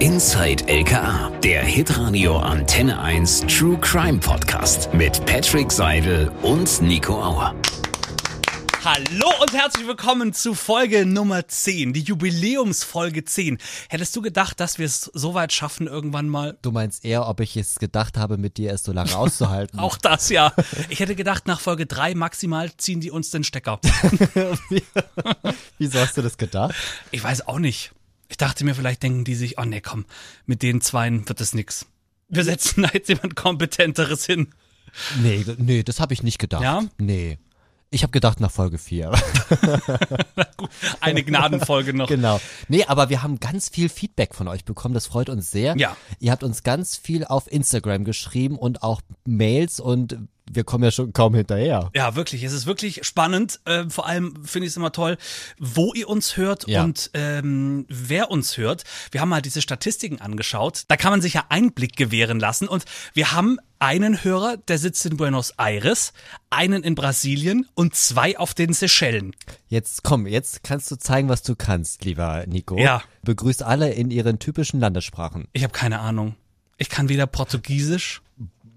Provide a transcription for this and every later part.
Inside LKA, der Hitradio Antenne 1 True Crime Podcast mit Patrick Seidel und Nico Auer. Hallo und herzlich willkommen zu Folge Nummer 10, die Jubiläumsfolge 10. Hättest du gedacht, dass wir es so weit schaffen irgendwann mal? Du meinst eher, ob ich es gedacht habe, mit dir es so lange auszuhalten? Auch das, ja. Ich hätte gedacht, nach Folge 3 maximal ziehen die uns den Stecker. Wieso hast du das gedacht? Ich weiß auch nicht. Ich dachte mir, vielleicht denken die sich, oh nee, komm, mit den Zweien wird das nix. Wir setzen da jetzt jemand Kompetenteres hin. Nee, nee, das habe ich nicht gedacht. Ja? Nee. Ich habe gedacht nach Folge 4. Eine Gnadenfolge noch. genau. Nee, aber wir haben ganz viel Feedback von euch bekommen. Das freut uns sehr. Ja. Ihr habt uns ganz viel auf Instagram geschrieben und auch Mails und wir kommen ja schon kaum hinterher. Ja, wirklich. Es ist wirklich spannend. Äh, vor allem finde ich es immer toll, wo ihr uns hört Ja. und ähm, wer uns hört. Wir haben mal diese Statistiken angeschaut. Da kann man sich ja Einblick gewähren lassen. Und wir haben einen Hörer, der sitzt in Buenos Aires, einen in Brasilien und zwei auf den Seychellen. Jetzt komm, jetzt kannst du zeigen, was du kannst, lieber Nico. Ja. Begrüßt alle in ihren typischen Landessprachen. Ich habe keine Ahnung. Ich kann weder Portugiesisch.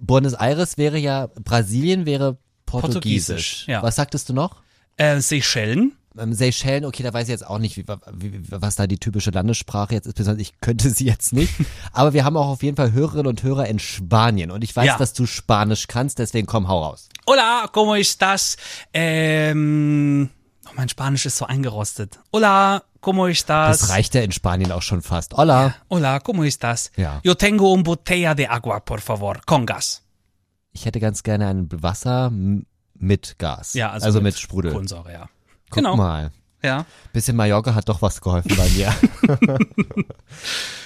Buenos Aires wäre ja, Brasilien wäre Portugiesisch. Portugiesisch, ja. Was sagtest du noch? Äh, Seychellen. Ähm, Seychellen, okay, da weiß ich jetzt auch nicht, wie, wie, was da die typische Landessprache jetzt ist. Besonders ich könnte sie jetzt nicht. Aber wir haben auch auf jeden Fall Hörerinnen und Hörer in Spanien. Und ich weiß, Ja. dass du Spanisch kannst, deswegen komm, hau raus. Hola, ¿cómo estás? Ähm, oh, mein Spanisch ist so eingerostet. Hola, ¿cómo estás? Das reicht ja in Spanien auch schon fast. Hola. Hola, ¿cómo estás? Ja. Yo tengo un botella de agua, por favor, con gas. Ich hätte ganz gerne ein Wasser mit Gas. Ja, also, mit, Sprudel. Kohlensäure, ja. Guck genau. mal. Ja. Bisschen Mallorca hat doch was geholfen bei mir.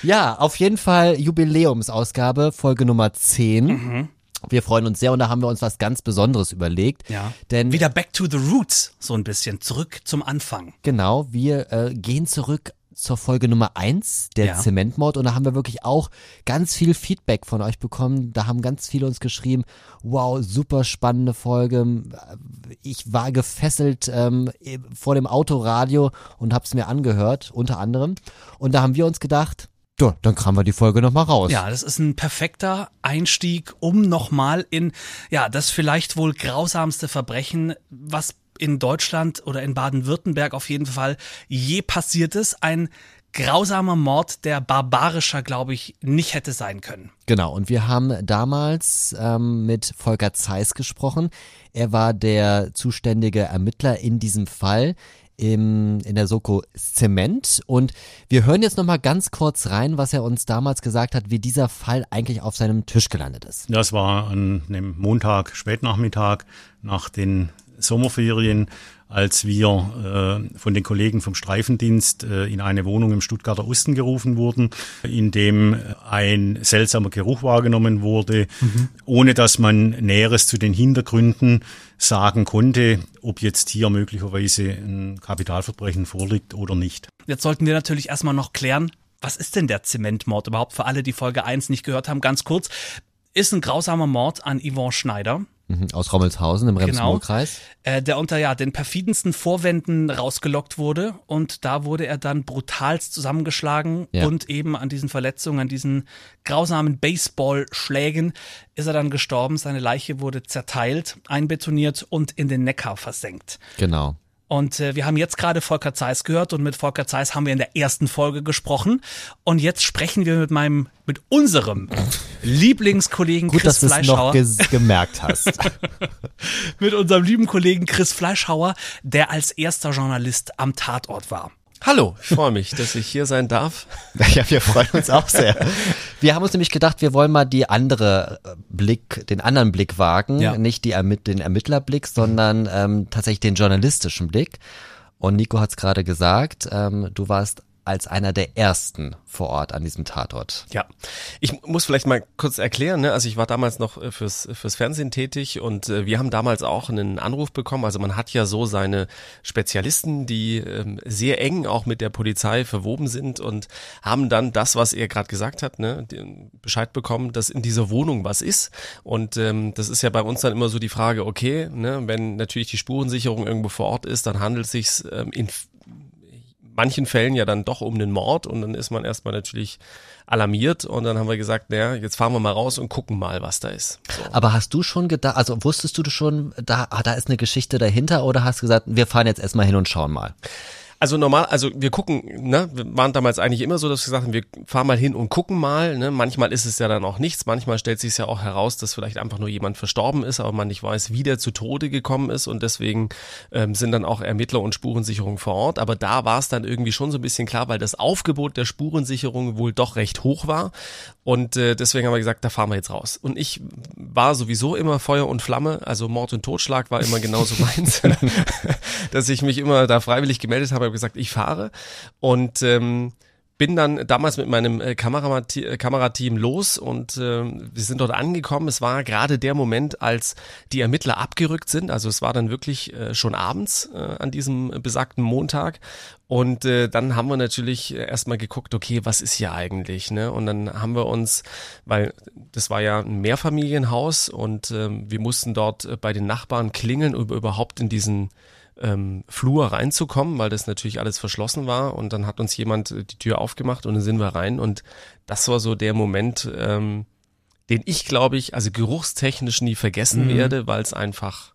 ja, auf jeden Fall Jubiläumsausgabe, Folge Nummer 10. Mhm. Wir freuen uns sehr und da haben wir uns was ganz Besonderes überlegt. Ja. Denn Wieder back to the roots, so ein bisschen. Zurück zum Anfang. Genau, wir äh, gehen zurück zur Folge Nummer eins der Ja. Zementmord und da haben wir wirklich auch ganz viel Feedback von euch bekommen. Da haben ganz viele uns geschrieben, wow, super spannende Folge. Ich war gefesselt ähm, vor dem Autoradio und hab's mir angehört, unter anderem. Und da haben wir uns gedacht, ja, dann kramen wir die Folge nochmal raus. Ja, das ist ein perfekter Einstieg, um nochmal in, ja, das vielleicht wohl grausamste Verbrechen, was in Deutschland oder in Baden-Württemberg auf jeden Fall je passiert ist. Ein grausamer Mord, der barbarischer, glaube ich, nicht hätte sein können. Genau, und wir haben damals ähm, mit Volker Zeiss gesprochen. Er war der zuständige Ermittler in diesem Fall im, in der Soko Zement. Und wir hören jetzt nochmal ganz kurz rein, was er uns damals gesagt hat, wie dieser Fall eigentlich auf seinem Tisch gelandet ist. Das war an einem Montag, Spätnachmittag nach den Sommerferien, als wir äh, von den Kollegen vom Streifendienst äh, in eine Wohnung im Stuttgarter Osten gerufen wurden, in dem ein seltsamer Geruch wahrgenommen wurde, ohne dass man Näheres zu den Hintergründen sagen konnte, ob jetzt hier möglicherweise ein Kapitalverbrechen vorliegt oder nicht. Jetzt sollten wir natürlich erstmal noch klären, was ist denn der Zementmord überhaupt? Für alle, die Folge 1 nicht gehört haben, ganz kurz. Ist ein grausamer Mord an Yvonne Schneider. Mhm, Aus Rommelshausen im Rems-Murr-Kreis. äh, der unter ja den perfidensten Vorwänden rausgelockt wurde und da wurde er dann brutalst zusammengeschlagen Ja. und eben an diesen Verletzungen, an diesen grausamen Baseballschlägen ist er dann gestorben. Seine Leiche wurde zerteilt, einbetoniert und in den Neckar versenkt. Genau. Und äh, wir haben jetzt gerade Volker Zeiss gehört und mit Volker Zeiss haben wir in der ersten Folge gesprochen. Und jetzt sprechen wir mit meinem, mit unserem Lieblingskollegen Gut, Chris dass du es noch Fleischhauer gemerkt hast. mit unserem lieben Kollegen Chris Fleischhauer, der als erster Journalist am Tatort war. Hallo, ich freue mich, dass ich hier sein darf. Ja, wir freuen uns auch sehr. Wir haben uns nämlich gedacht, wir wollen mal die andere äh, Blick, den anderen Blick wagen, Ja. nicht die den Ermittlerblick, sondern ähm, tatsächlich den journalistischen Blick. Und Nico hat es gerade gesagt, ähm, du warst als einer der ersten vor Ort an diesem Tatort. Ja, ich muss vielleicht mal kurz erklären. Ne? Also ich war damals noch äh, fürs fürs Fernsehen tätig und äh, wir haben damals auch einen Anruf bekommen. Also man hat ja so seine Spezialisten, die ähm, sehr eng auch mit der Polizei verwoben sind und haben dann das, was er gerade gesagt hat, ne, Bescheid bekommen, dass in dieser Wohnung was ist. Und ähm, das ist ja bei uns dann immer so die Frage: Okay, ne, wenn natürlich die Spurensicherung irgendwo vor Ort ist, dann handelt es sich ähm, in manchen Fällen ja dann doch um den Mord und dann ist man erstmal natürlich alarmiert und dann haben wir gesagt, naja, jetzt fahren wir mal raus und gucken mal, was da ist. So. Aber hast du schon gedacht, also wusstest du schon, da, da ist eine Geschichte dahinter oder hast du gesagt, wir fahren jetzt erstmal hin und schauen mal? Also normal, also wir gucken, ne, wir waren damals eigentlich immer so, dass wir gesagt haben, wir fahren mal hin und gucken mal, ne. Manchmal ist es ja dann auch nichts, manchmal stellt sich ja auch heraus, dass vielleicht einfach nur jemand verstorben ist, aber man nicht weiß, wie der zu Tode gekommen ist und deswegen ähm, sind dann auch Ermittler und Spurensicherung vor Ort. Aber da war es dann irgendwie schon so ein bisschen klar, weil das Aufgebot der Spurensicherung wohl doch recht hoch war und äh, deswegen haben wir gesagt, da fahren wir jetzt raus. Und ich war sowieso immer Feuer und Flamme, also Mord und Totschlag war immer genauso meins, dass ich mich immer da freiwillig gemeldet habe habe gesagt, ich fahre. Und ähm, bin dann damals mit meinem äh, äh, Kamerateam los und äh, wir sind dort angekommen. Es war gerade der Moment, als die Ermittler abgerückt sind. Also es war dann wirklich äh, schon abends äh, an diesem besagten Montag. Und äh, dann haben wir natürlich erstmal geguckt, okay, was ist hier eigentlich? Ne? Und dann haben wir uns, weil das war ja ein Mehrfamilienhaus und äh, wir mussten dort äh, bei den Nachbarn klingeln, um überhaupt in diesen ähm, Flur reinzukommen, weil das natürlich alles verschlossen war. Und dann hat uns jemand äh, die Tür aufgemacht und dann sind wir rein. Und das war so der Moment, ähm, den ich, glaube ich, also geruchstechnisch nie vergessen mhm. werde, weil es einfach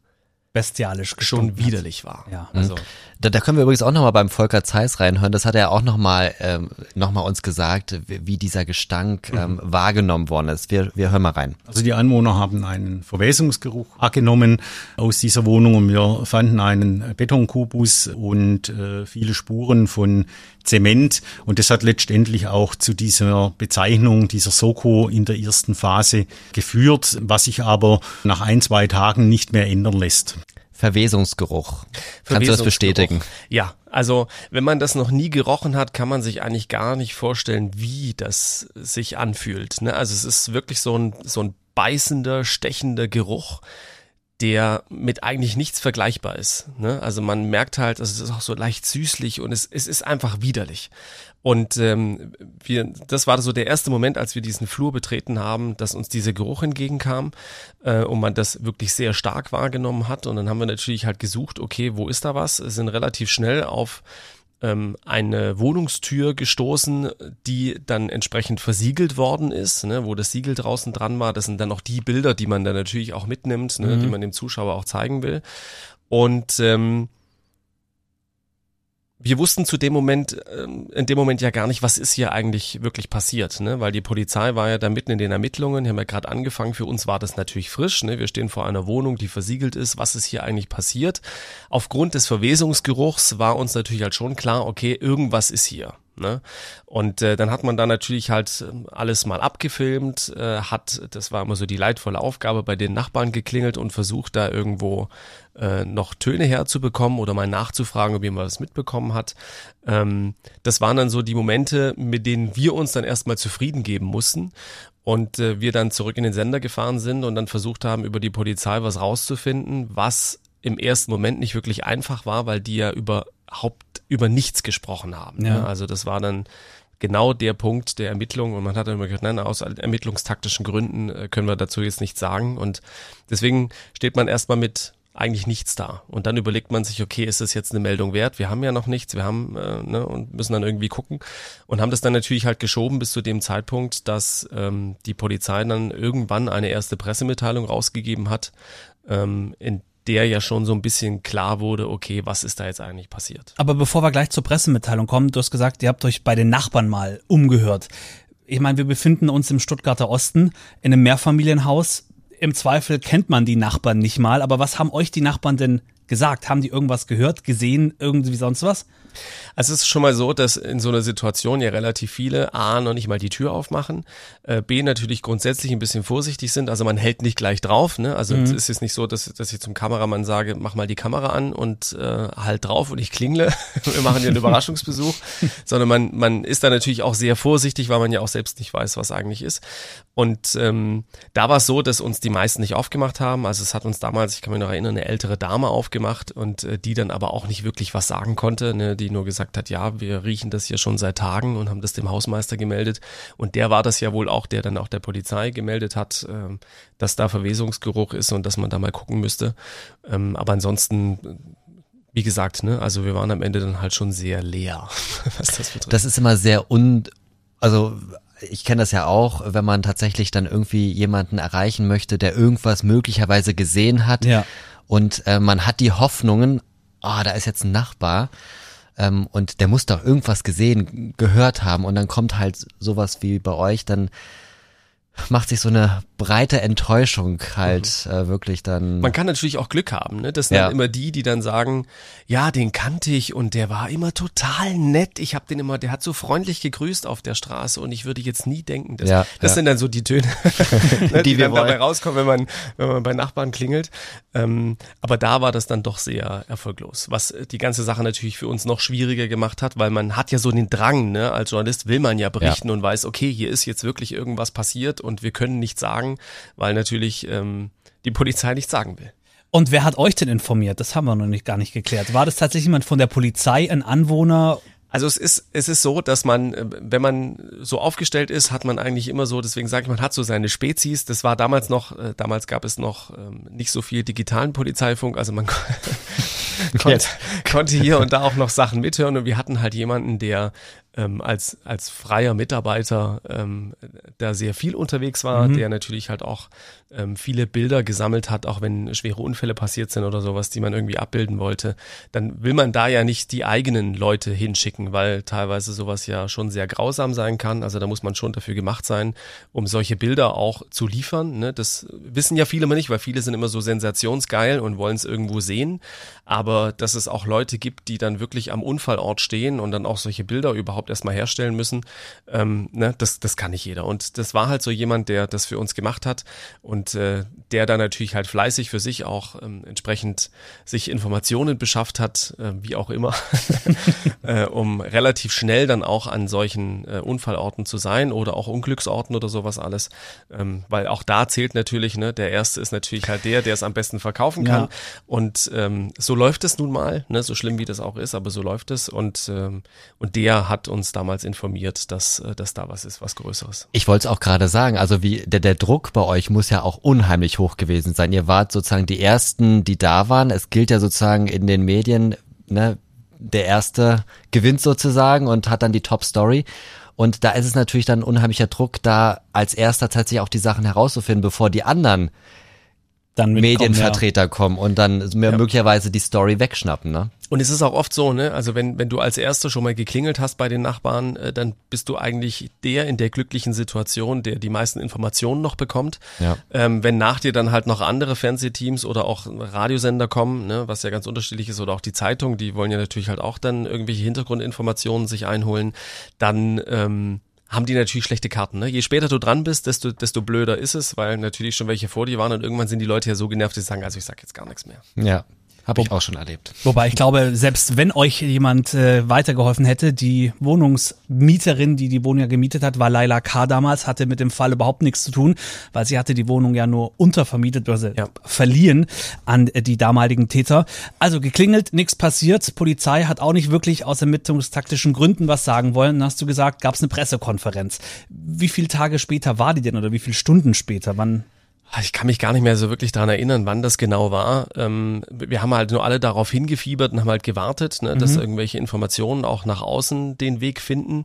bestialisch schon widerlich war. Ja. Also da, da können wir übrigens auch nochmal beim Volker Zeiss reinhören. Das hat er auch nochmal ähm, noch mal uns gesagt, wie, wie dieser Gestank ähm, mhm. wahrgenommen worden ist. Wir, wir hören mal rein. Also die Anwohner haben einen Verwesungsgeruch abgenommen aus dieser Wohnung und wir fanden einen Betonkubus und äh, viele Spuren von Zement und das hat letztendlich auch zu dieser Bezeichnung dieser Soko in der ersten Phase geführt, was sich aber nach ein, zwei Tagen nicht mehr ändern lässt. Verwesungsgeruch. Kannst du das bestätigen? Ja, also wenn man das noch nie gerochen hat, kann man sich eigentlich gar nicht vorstellen, wie das sich anfühlt. Ne? Also es ist wirklich so ein, so ein beißender, stechender Geruch der mit eigentlich nichts vergleichbar ist. Ne? Also man merkt halt, also es ist auch so leicht süßlich und es, es ist einfach widerlich. Und ähm, wir, das war so der erste Moment, als wir diesen Flur betreten haben, dass uns dieser Geruch entgegenkam äh, und man das wirklich sehr stark wahrgenommen hat. Und dann haben wir natürlich halt gesucht, okay, wo ist da was? Sind relativ schnell auf ähm, eine Wohnungstür gestoßen, die dann entsprechend versiegelt worden ist, ne, wo das Siegel draußen dran war. Das sind dann auch die Bilder, die man dann natürlich auch mitnimmt, ne, mhm. die man dem Zuschauer auch zeigen will. Und ähm, wir wussten zu dem Moment, ähm, in dem Moment ja gar nicht, was ist hier eigentlich wirklich passiert, ne? Weil die Polizei war ja da mitten in den Ermittlungen, die haben ja gerade angefangen. Für uns war das natürlich frisch, ne? Wir stehen vor einer Wohnung, die versiegelt ist. Was ist hier eigentlich passiert? Aufgrund des Verwesungsgeruchs war uns natürlich halt schon klar, okay, irgendwas ist hier. Ne? Und äh, dann hat man da natürlich halt ähm, alles mal abgefilmt, äh, hat, das war immer so die leidvolle Aufgabe, bei den Nachbarn geklingelt und versucht da irgendwo äh, noch Töne herzubekommen oder mal nachzufragen, ob jemand was mitbekommen hat. Ähm, das waren dann so die Momente, mit denen wir uns dann erstmal zufrieden geben mussten und äh, wir dann zurück in den Sender gefahren sind und dann versucht haben, über die Polizei was rauszufinden, was im ersten Moment nicht wirklich einfach war, weil die ja überhaupt über nichts gesprochen haben. Ja. Also das war dann genau der Punkt der Ermittlung und man hat dann immer gesagt, nein, aus ermittlungstaktischen Gründen äh, können wir dazu jetzt nichts sagen und deswegen steht man erstmal mit eigentlich nichts da. Und dann überlegt man sich, okay, ist das jetzt eine Meldung wert? Wir haben ja noch nichts, wir haben äh, ne, und müssen dann irgendwie gucken und haben das dann natürlich halt geschoben bis zu dem Zeitpunkt, dass ähm, die Polizei dann irgendwann eine erste Pressemitteilung rausgegeben hat, ähm, in der ja schon so ein bisschen klar wurde, okay, was ist da jetzt eigentlich passiert. Aber bevor wir gleich zur Pressemitteilung kommen, du hast gesagt, ihr habt euch bei den Nachbarn mal umgehört. Ich meine, wir befinden uns im Stuttgarter Osten in einem Mehrfamilienhaus im Zweifel kennt man die Nachbarn nicht mal, aber was haben euch die Nachbarn denn gesagt? Haben die irgendwas gehört, gesehen, irgendwie sonst was? Also es ist schon mal so, dass in so einer Situation ja relativ viele A, noch nicht mal die Tür aufmachen, äh, B, natürlich grundsätzlich ein bisschen vorsichtig sind, also man hält nicht gleich drauf, ne? also mhm. es ist jetzt nicht so, dass, dass ich zum Kameramann sage, mach mal die Kamera an und äh, halt drauf und ich klingle, wir machen hier einen Überraschungsbesuch, sondern man, man ist da natürlich auch sehr vorsichtig, weil man ja auch selbst nicht weiß, was eigentlich ist und ähm, da war es so, dass uns die meisten nicht aufgemacht haben, also es hat uns damals, ich kann mich noch erinnern, eine ältere Dame aufgemacht und äh, die dann aber auch nicht wirklich was sagen konnte, ne? Die nur gesagt hat, ja, wir riechen das hier schon seit Tagen und haben das dem Hausmeister gemeldet. Und der war das ja wohl auch, der dann auch der Polizei gemeldet hat, äh, dass da Verwesungsgeruch ist und dass man da mal gucken müsste. Ähm, aber ansonsten wie gesagt, ne, also wir waren am Ende dann halt schon sehr leer, was das betrifft. Das ist immer sehr un, also ich kenne das ja auch, wenn man tatsächlich dann irgendwie jemanden erreichen möchte, der irgendwas möglicherweise gesehen hat ja. und äh, man hat die Hoffnungen, ah, oh, da ist jetzt ein Nachbar ähm, und der muss doch irgendwas gesehen, gehört haben. Und dann kommt halt sowas wie bei euch, dann macht sich so eine breite Enttäuschung halt mhm. äh, wirklich dann. Man kann natürlich auch Glück haben, ne? Das sind ja. dann immer die, die dann sagen, ja, den kannte ich und der war immer total nett. Ich habe den immer, der hat so freundlich gegrüßt auf der Straße und ich würde jetzt nie denken, dass, ja, das ja. sind dann so die Töne, ne, die, die dann dabei rauskommen, wenn man wenn man bei Nachbarn klingelt. Ähm, aber da war das dann doch sehr erfolglos, was die ganze Sache natürlich für uns noch schwieriger gemacht hat, weil man hat ja so den Drang, ne? Als Journalist will man ja berichten und weiß, okay, hier ist jetzt wirklich irgendwas passiert und wir können nichts sagen, weil natürlich ähm, die Polizei nichts sagen will. Und wer hat euch denn informiert? Das haben wir noch nicht gar nicht geklärt. War das tatsächlich jemand von der Polizei, ein Anwohner also es ist, es ist so, dass man, äh, wenn man so aufgestellt ist, hat man eigentlich immer so, deswegen sage ich, man hat so seine Spezies. Das war damals noch, äh, damals gab es noch ähm, nicht so viel digitalen Polizeifunk, also man konnte, konnte hier und da auch noch Sachen mithören und wir hatten halt jemanden, der ähm, als, als freier Mitarbeiter ähm, da sehr viel unterwegs war, mhm. der natürlich halt auch ähm, viele Bilder gesammelt hat, auch wenn schwere Unfälle passiert sind oder sowas, die man irgendwie abbilden wollte, dann will man da ja nicht die eigenen Leute hinschicken, weil teilweise sowas ja schon sehr grausam sein kann. Also da muss man schon dafür gemacht sein, um solche Bilder auch zu liefern. Ne? Das wissen ja viele immer nicht, weil viele sind immer so sensationsgeil und wollen es irgendwo sehen. Aber dass es auch Leute gibt, die dann wirklich am Unfallort stehen und dann auch solche Bilder überhaupt erstmal herstellen müssen, ähm, ne? das, das kann nicht jeder. Und das war halt so jemand, der das für uns gemacht hat und äh, der da natürlich halt fleißig für sich auch ähm, entsprechend sich Informationen beschafft hat, äh, wie auch immer, äh, um relativ schnell dann auch an solchen äh, Unfallorten zu sein oder auch Unglücksorten oder sowas alles, ähm, weil auch da zählt natürlich, ne, der erste ist natürlich halt der, der es am besten verkaufen kann ja. und ähm, so läuft es nun mal, ne, so schlimm wie das auch ist, aber so läuft es und ähm, und der hat uns damals informiert, dass äh, dass da was ist, was Größeres. Ich wollte es auch gerade sagen, also wie der der Druck bei euch muss ja auch unheimlich hoch gewesen sein. Ihr wart sozusagen die ersten, die da waren. Es gilt ja sozusagen in den Medien, ne, der erste gewinnt sozusagen und hat dann die Top Story. Und da ist es natürlich dann unheimlicher Druck, da als erster tatsächlich auch die Sachen herauszufinden, bevor die anderen dann Medienvertreter kommen, ja. kommen und dann ja. möglicherweise die Story wegschnappen, ne? Und es ist auch oft so, ne? Also wenn, wenn du als Erster schon mal geklingelt hast bei den Nachbarn, äh, dann bist du eigentlich der in der glücklichen Situation, der die meisten Informationen noch bekommt. Ja. Ähm, wenn nach dir dann halt noch andere Fernsehteams oder auch Radiosender kommen, ne, was ja ganz unterschiedlich ist, oder auch die Zeitung, die wollen ja natürlich halt auch dann irgendwelche Hintergrundinformationen sich einholen, dann ähm, haben die natürlich schlechte Karten. Ne? Je später du dran bist, desto, desto blöder ist es, weil natürlich schon welche vor dir waren und irgendwann sind die Leute ja so genervt, sie sagen, also ich sag jetzt gar nichts mehr. Ja, habe ich auch schon erlebt. Wobei ich glaube, selbst wenn euch jemand äh, weitergeholfen hätte, die Wohnungsmieterin, die die Wohnung ja gemietet hat, war Laila K. damals, hatte mit dem Fall überhaupt nichts zu tun, weil sie hatte die Wohnung ja nur untervermietet, also ja. verliehen an äh, die damaligen Täter. Also geklingelt, nichts passiert. Polizei hat auch nicht wirklich aus ermittlungstaktischen Gründen was sagen wollen. Dann hast du gesagt, gab es eine Pressekonferenz. Wie viele Tage später war die denn oder wie viele Stunden später? Wann ich kann mich gar nicht mehr so wirklich daran erinnern, wann das genau war. Ähm, wir haben halt nur alle darauf hingefiebert und haben halt gewartet, ne, dass mhm. irgendwelche Informationen auch nach außen den Weg finden.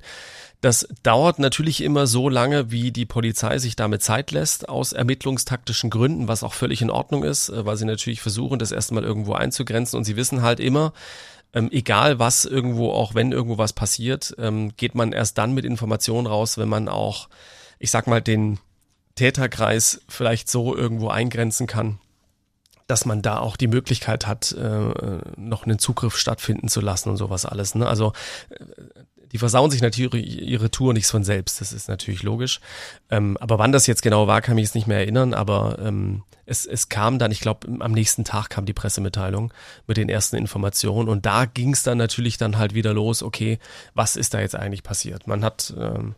Das dauert natürlich immer so lange, wie die Polizei sich damit Zeit lässt, aus ermittlungstaktischen Gründen, was auch völlig in Ordnung ist, äh, weil sie natürlich versuchen, das erstmal irgendwo einzugrenzen und sie wissen halt immer, ähm, egal was irgendwo, auch wenn irgendwo was passiert, ähm, geht man erst dann mit Informationen raus, wenn man auch, ich sag mal, den Täterkreis vielleicht so irgendwo eingrenzen kann, dass man da auch die Möglichkeit hat, äh, noch einen Zugriff stattfinden zu lassen und sowas alles. Ne? Also äh, die versauen sich natürlich ihre Tour nicht von selbst, das ist natürlich logisch. Ähm, aber wann das jetzt genau war, kann ich es nicht mehr erinnern, aber ähm, es, es kam dann, ich glaube, am nächsten Tag kam die Pressemitteilung mit den ersten Informationen und da ging es dann natürlich dann halt wieder los, okay, was ist da jetzt eigentlich passiert? Man hat ähm,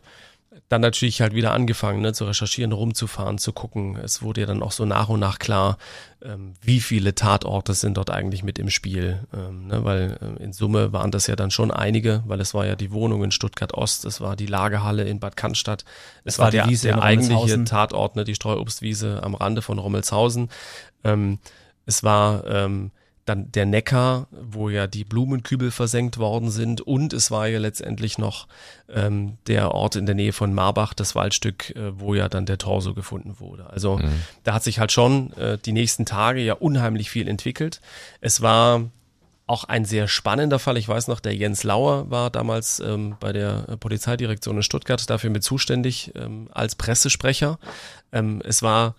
dann natürlich halt wieder angefangen, ne, zu recherchieren, rumzufahren, zu gucken. Es wurde ja dann auch so nach und nach klar, ähm, wie viele Tatorte sind dort eigentlich mit im Spiel. Ähm, ne, weil äh, in Summe waren das ja dann schon einige, weil es war ja die Wohnung in Stuttgart Ost, es war die Lagerhalle in Bad Cannstatt, es, es war, war der, Wiese der eigentliche Tatort, ne, die Streuobstwiese am Rande von Rommelshausen. Ähm, es war ähm, dann der Neckar, wo ja die Blumenkübel versenkt worden sind und es war ja letztendlich noch ähm, der Ort in der Nähe von Marbach, das Waldstück, äh, wo ja dann der Torso gefunden wurde. Also mhm. da hat sich halt schon äh, die nächsten Tage ja unheimlich viel entwickelt. Es war auch ein sehr spannender Fall. Ich weiß noch, der Jens Lauer war damals ähm, bei der Polizeidirektion in Stuttgart dafür mit zuständig ähm, als Pressesprecher. Ähm, es war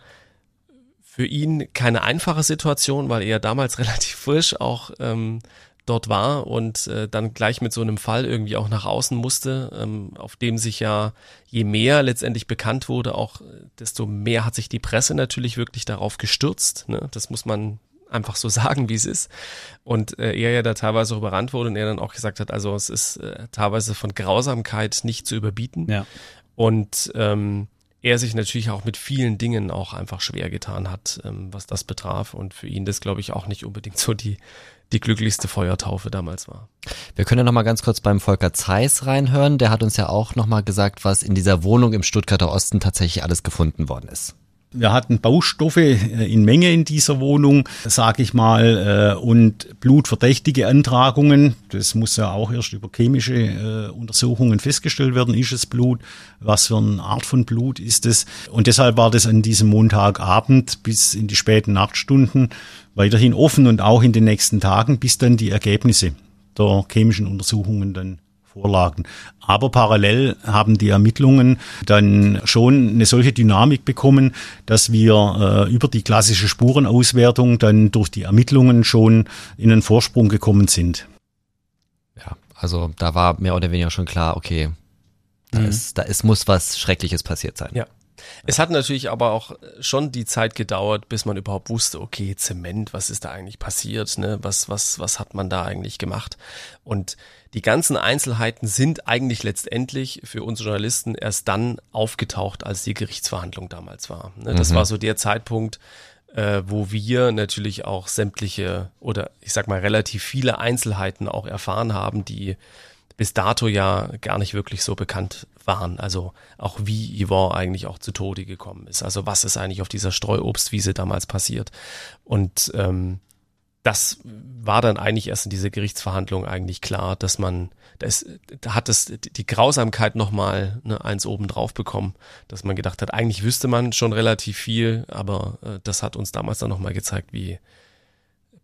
für ihn keine einfache Situation, weil er damals relativ frisch auch ähm, dort war und äh, dann gleich mit so einem Fall irgendwie auch nach außen musste, ähm, auf dem sich ja je mehr letztendlich bekannt wurde, auch desto mehr hat sich die Presse natürlich wirklich darauf gestürzt. Ne? Das muss man einfach so sagen, wie es ist. Und äh, er ja da teilweise auch überrannt wurde und er dann auch gesagt hat, also es ist äh, teilweise von Grausamkeit nicht zu überbieten. Ja. Und ähm, er sich natürlich auch mit vielen Dingen auch einfach schwer getan hat, ähm, was das betraf. Und für ihn das, glaube ich, auch nicht unbedingt so die, die glücklichste Feuertaufe damals war. Wir können ja noch mal ganz kurz beim Volker Zeiss reinhören. Der hat uns ja auch noch mal gesagt, was in dieser Wohnung im Stuttgarter Osten tatsächlich alles gefunden worden ist. Wir hatten Baustoffe äh, in Menge in dieser Wohnung, sage ich mal, äh, und blutverdächtige Antragungen. Das muss ja auch erst über chemische äh, Untersuchungen festgestellt werden. Ist es Blut? Was für eine Art von Blut ist es? Und deshalb war das an diesem Montagabend bis in die späten Nachtstunden weiterhin offen und auch in den nächsten Tagen, bis dann die Ergebnisse der chemischen Untersuchungen dann vorlagen. Aber parallel haben die Ermittlungen dann schon eine solche Dynamik bekommen, dass wir äh, über die klassische Spurenauswertung dann durch die Ermittlungen schon in einen Vorsprung gekommen sind. Ja, also da war mehr oder weniger schon klar, okay, da, mhm. ist, da ist, muss was Schreckliches passiert sein. Ja. Es hat natürlich aber auch schon die Zeit gedauert, bis man überhaupt wusste, okay, Zement, was ist da eigentlich passiert, ne? Was, was, was hat man da eigentlich gemacht? Und die ganzen Einzelheiten sind eigentlich letztendlich für uns Journalisten erst dann aufgetaucht, als die Gerichtsverhandlung damals war. Ne? Das mhm. war so der Zeitpunkt, äh, wo wir natürlich auch sämtliche oder ich sag mal relativ viele Einzelheiten auch erfahren haben, die bis dato ja gar nicht wirklich so bekannt waren. Also auch wie Yvonne eigentlich auch zu Tode gekommen ist. Also was ist eigentlich auf dieser Streuobstwiese damals passiert. Und ähm, das war dann eigentlich erst in dieser Gerichtsverhandlung eigentlich klar, dass man, das, da hat es die Grausamkeit nochmal ne, eins oben drauf bekommen, dass man gedacht hat, eigentlich wüsste man schon relativ viel, aber äh, das hat uns damals dann nochmal gezeigt, wie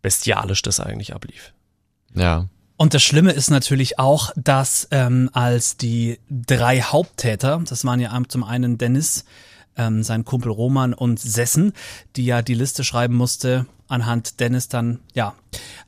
bestialisch das eigentlich ablief. Ja. Und das Schlimme ist natürlich auch, dass ähm, als die drei Haupttäter, das waren ja zum einen Dennis, ähm, sein Kumpel Roman und Sessen, die ja die Liste schreiben musste, anhand Dennis dann ja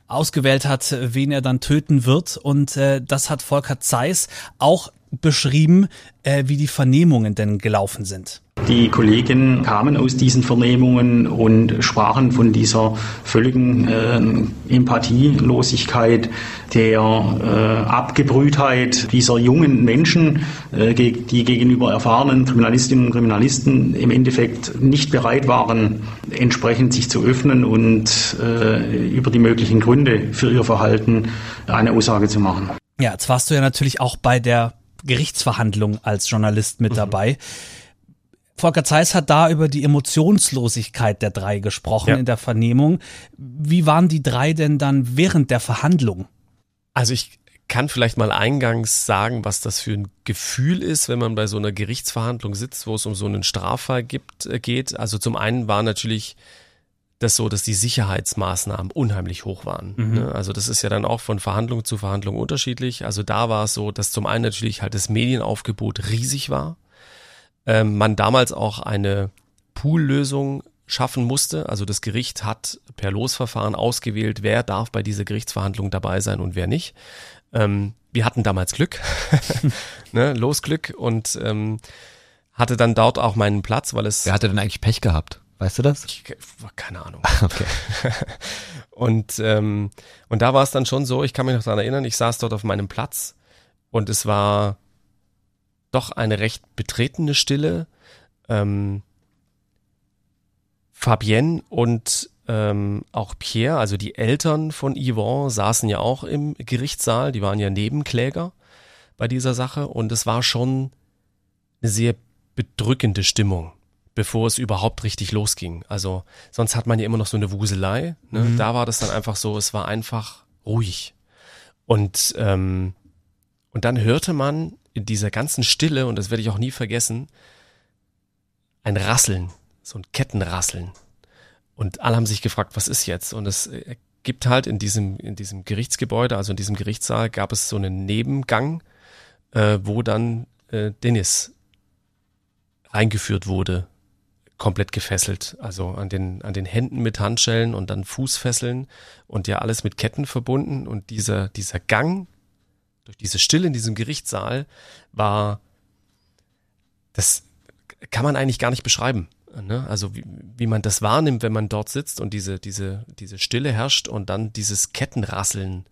ausgewählt hat, wen er dann töten wird. Und äh, das hat Volker Zeiss auch beschrieben, äh, wie die Vernehmungen denn gelaufen sind. Die Kollegen kamen aus diesen Vernehmungen und sprachen von dieser völligen äh, Empathielosigkeit, der äh, Abgebrühtheit dieser jungen Menschen, äh, die gegenüber erfahrenen Kriminalistinnen und Kriminalisten im Endeffekt nicht bereit waren, entsprechend sich zu öffnen und äh, über die möglichen Gründe für ihr Verhalten eine Aussage zu machen. Ja, jetzt warst du ja natürlich auch bei der Gerichtsverhandlung als Journalist mit mhm. dabei. Volker Zeiss hat da über die Emotionslosigkeit der drei gesprochen ja. in der Vernehmung. Wie waren die drei denn dann während der Verhandlung? Also ich kann vielleicht mal eingangs sagen, was das für ein Gefühl ist, wenn man bei so einer Gerichtsverhandlung sitzt, wo es um so einen Straffall gibt, äh, geht. Also zum einen war natürlich das so, dass die Sicherheitsmaßnahmen unheimlich hoch waren. Mhm. Ne? Also das ist ja dann auch von Verhandlung zu Verhandlung unterschiedlich. Also da war es so, dass zum einen natürlich halt das Medienaufgebot riesig war ähm, man damals auch eine Poollösung schaffen musste. Also das Gericht hat per Losverfahren ausgewählt, wer darf bei dieser Gerichtsverhandlung dabei sein und wer nicht. Ähm, wir hatten damals Glück, ne, Losglück und ähm, hatte dann dort auch meinen Platz, weil es. Wer hatte denn eigentlich Pech gehabt? Weißt du das? Ich, keine Ahnung. okay. und, ähm, und da war es dann schon so, ich kann mich noch daran erinnern, ich saß dort auf meinem Platz und es war doch eine recht betretene Stille. Ähm, Fabienne und ähm, auch Pierre, also die Eltern von Yvonne, saßen ja auch im Gerichtssaal. Die waren ja Nebenkläger bei dieser Sache und es war schon eine sehr bedrückende Stimmung bevor es überhaupt richtig losging. Also sonst hat man ja immer noch so eine Wuselei. Ne? Mhm. Da war das dann einfach so, es war einfach ruhig. Und, ähm, und dann hörte man in dieser ganzen Stille, und das werde ich auch nie vergessen, ein Rasseln, so ein Kettenrasseln. Und alle haben sich gefragt, was ist jetzt? Und es äh, gibt halt in diesem, in diesem Gerichtsgebäude, also in diesem Gerichtssaal, gab es so einen Nebengang, äh, wo dann äh, Dennis eingeführt wurde komplett gefesselt, also an den, an den Händen mit Handschellen und dann Fußfesseln und ja alles mit Ketten verbunden und dieser, dieser Gang durch diese Stille in diesem Gerichtssaal war, das kann man eigentlich gar nicht beschreiben. Ne? Also wie, wie man das wahrnimmt, wenn man dort sitzt und diese, diese, diese Stille herrscht und dann dieses Kettenrasseln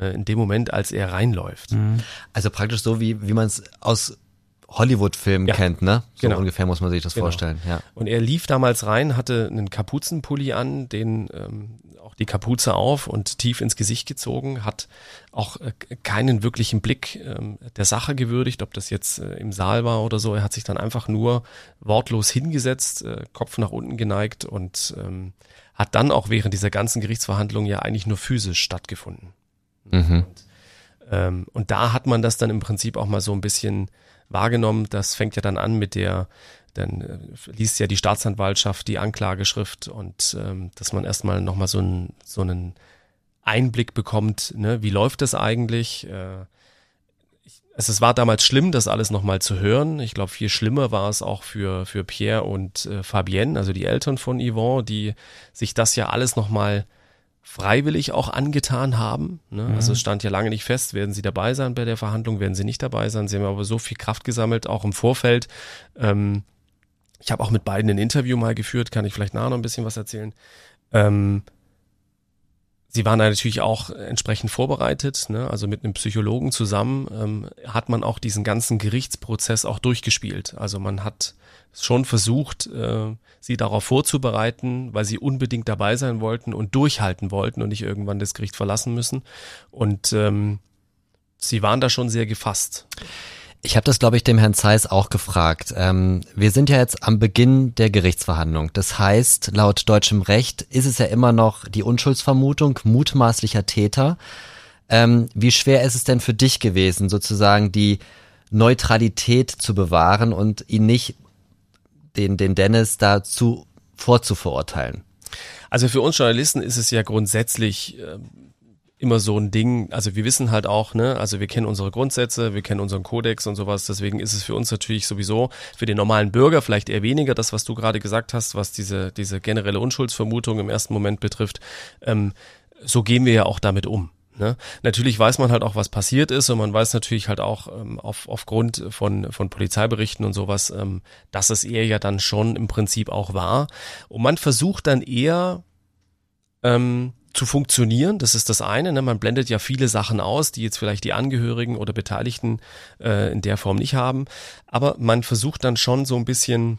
äh, in dem Moment, als er reinläuft. Mhm. Also praktisch so, wie, wie man es aus Hollywood-Film ja. kennt, ne? So genau. ungefähr muss man sich das genau. vorstellen. Ja. Und er lief damals rein, hatte einen Kapuzenpulli an, den ähm, auch die Kapuze auf und tief ins Gesicht gezogen, hat auch äh, keinen wirklichen Blick ähm, der Sache gewürdigt, ob das jetzt äh, im Saal war oder so. Er hat sich dann einfach nur wortlos hingesetzt, äh, Kopf nach unten geneigt und ähm, hat dann auch während dieser ganzen Gerichtsverhandlung ja eigentlich nur physisch stattgefunden. Mhm. Und, ähm, und da hat man das dann im Prinzip auch mal so ein bisschen wahrgenommen. Das fängt ja dann an mit der, dann äh, liest ja die Staatsanwaltschaft die Anklageschrift und ähm, dass man erstmal nochmal so, ein, so einen Einblick bekommt, ne, wie läuft das eigentlich? Äh, es, es war damals schlimm, das alles nochmal zu hören. Ich glaube, viel schlimmer war es auch für, für Pierre und äh, Fabienne, also die Eltern von Yvonne, die sich das ja alles nochmal freiwillig auch angetan haben. Ne? Mhm. Also es stand ja lange nicht fest, werden sie dabei sein bei der Verhandlung, werden sie nicht dabei sein. Sie haben aber so viel Kraft gesammelt, auch im Vorfeld. Ähm, ich habe auch mit beiden ein Interview mal geführt, kann ich vielleicht nachher noch ein bisschen was erzählen. Ähm, Sie waren natürlich auch entsprechend vorbereitet, ne? also mit einem Psychologen zusammen ähm, hat man auch diesen ganzen Gerichtsprozess auch durchgespielt. Also man hat schon versucht, äh, sie darauf vorzubereiten, weil sie unbedingt dabei sein wollten und durchhalten wollten und nicht irgendwann das Gericht verlassen müssen. Und ähm, sie waren da schon sehr gefasst. Ich habe das, glaube ich, dem Herrn Zeiss auch gefragt. Ähm, wir sind ja jetzt am Beginn der Gerichtsverhandlung. Das heißt, laut deutschem Recht ist es ja immer noch die Unschuldsvermutung mutmaßlicher Täter. Ähm, wie schwer ist es denn für dich gewesen, sozusagen die Neutralität zu bewahren und ihn nicht, den, den Dennis, dazu vorzuverurteilen? Also für uns Journalisten ist es ja grundsätzlich äh, immer so ein Ding, also wir wissen halt auch, ne, also wir kennen unsere Grundsätze, wir kennen unseren Kodex und sowas, deswegen ist es für uns natürlich sowieso, für den normalen Bürger vielleicht eher weniger, das, was du gerade gesagt hast, was diese, diese generelle Unschuldsvermutung im ersten Moment betrifft, ähm, so gehen wir ja auch damit um. Ne? Natürlich weiß man halt auch, was passiert ist und man weiß natürlich halt auch ähm, auf, aufgrund von, von Polizeiberichten und sowas, ähm, dass es eher ja dann schon im Prinzip auch war. Und man versucht dann eher ähm, zu funktionieren. Das ist das eine. Ne? Man blendet ja viele Sachen aus, die jetzt vielleicht die Angehörigen oder Beteiligten äh, in der Form nicht haben. Aber man versucht dann schon so ein bisschen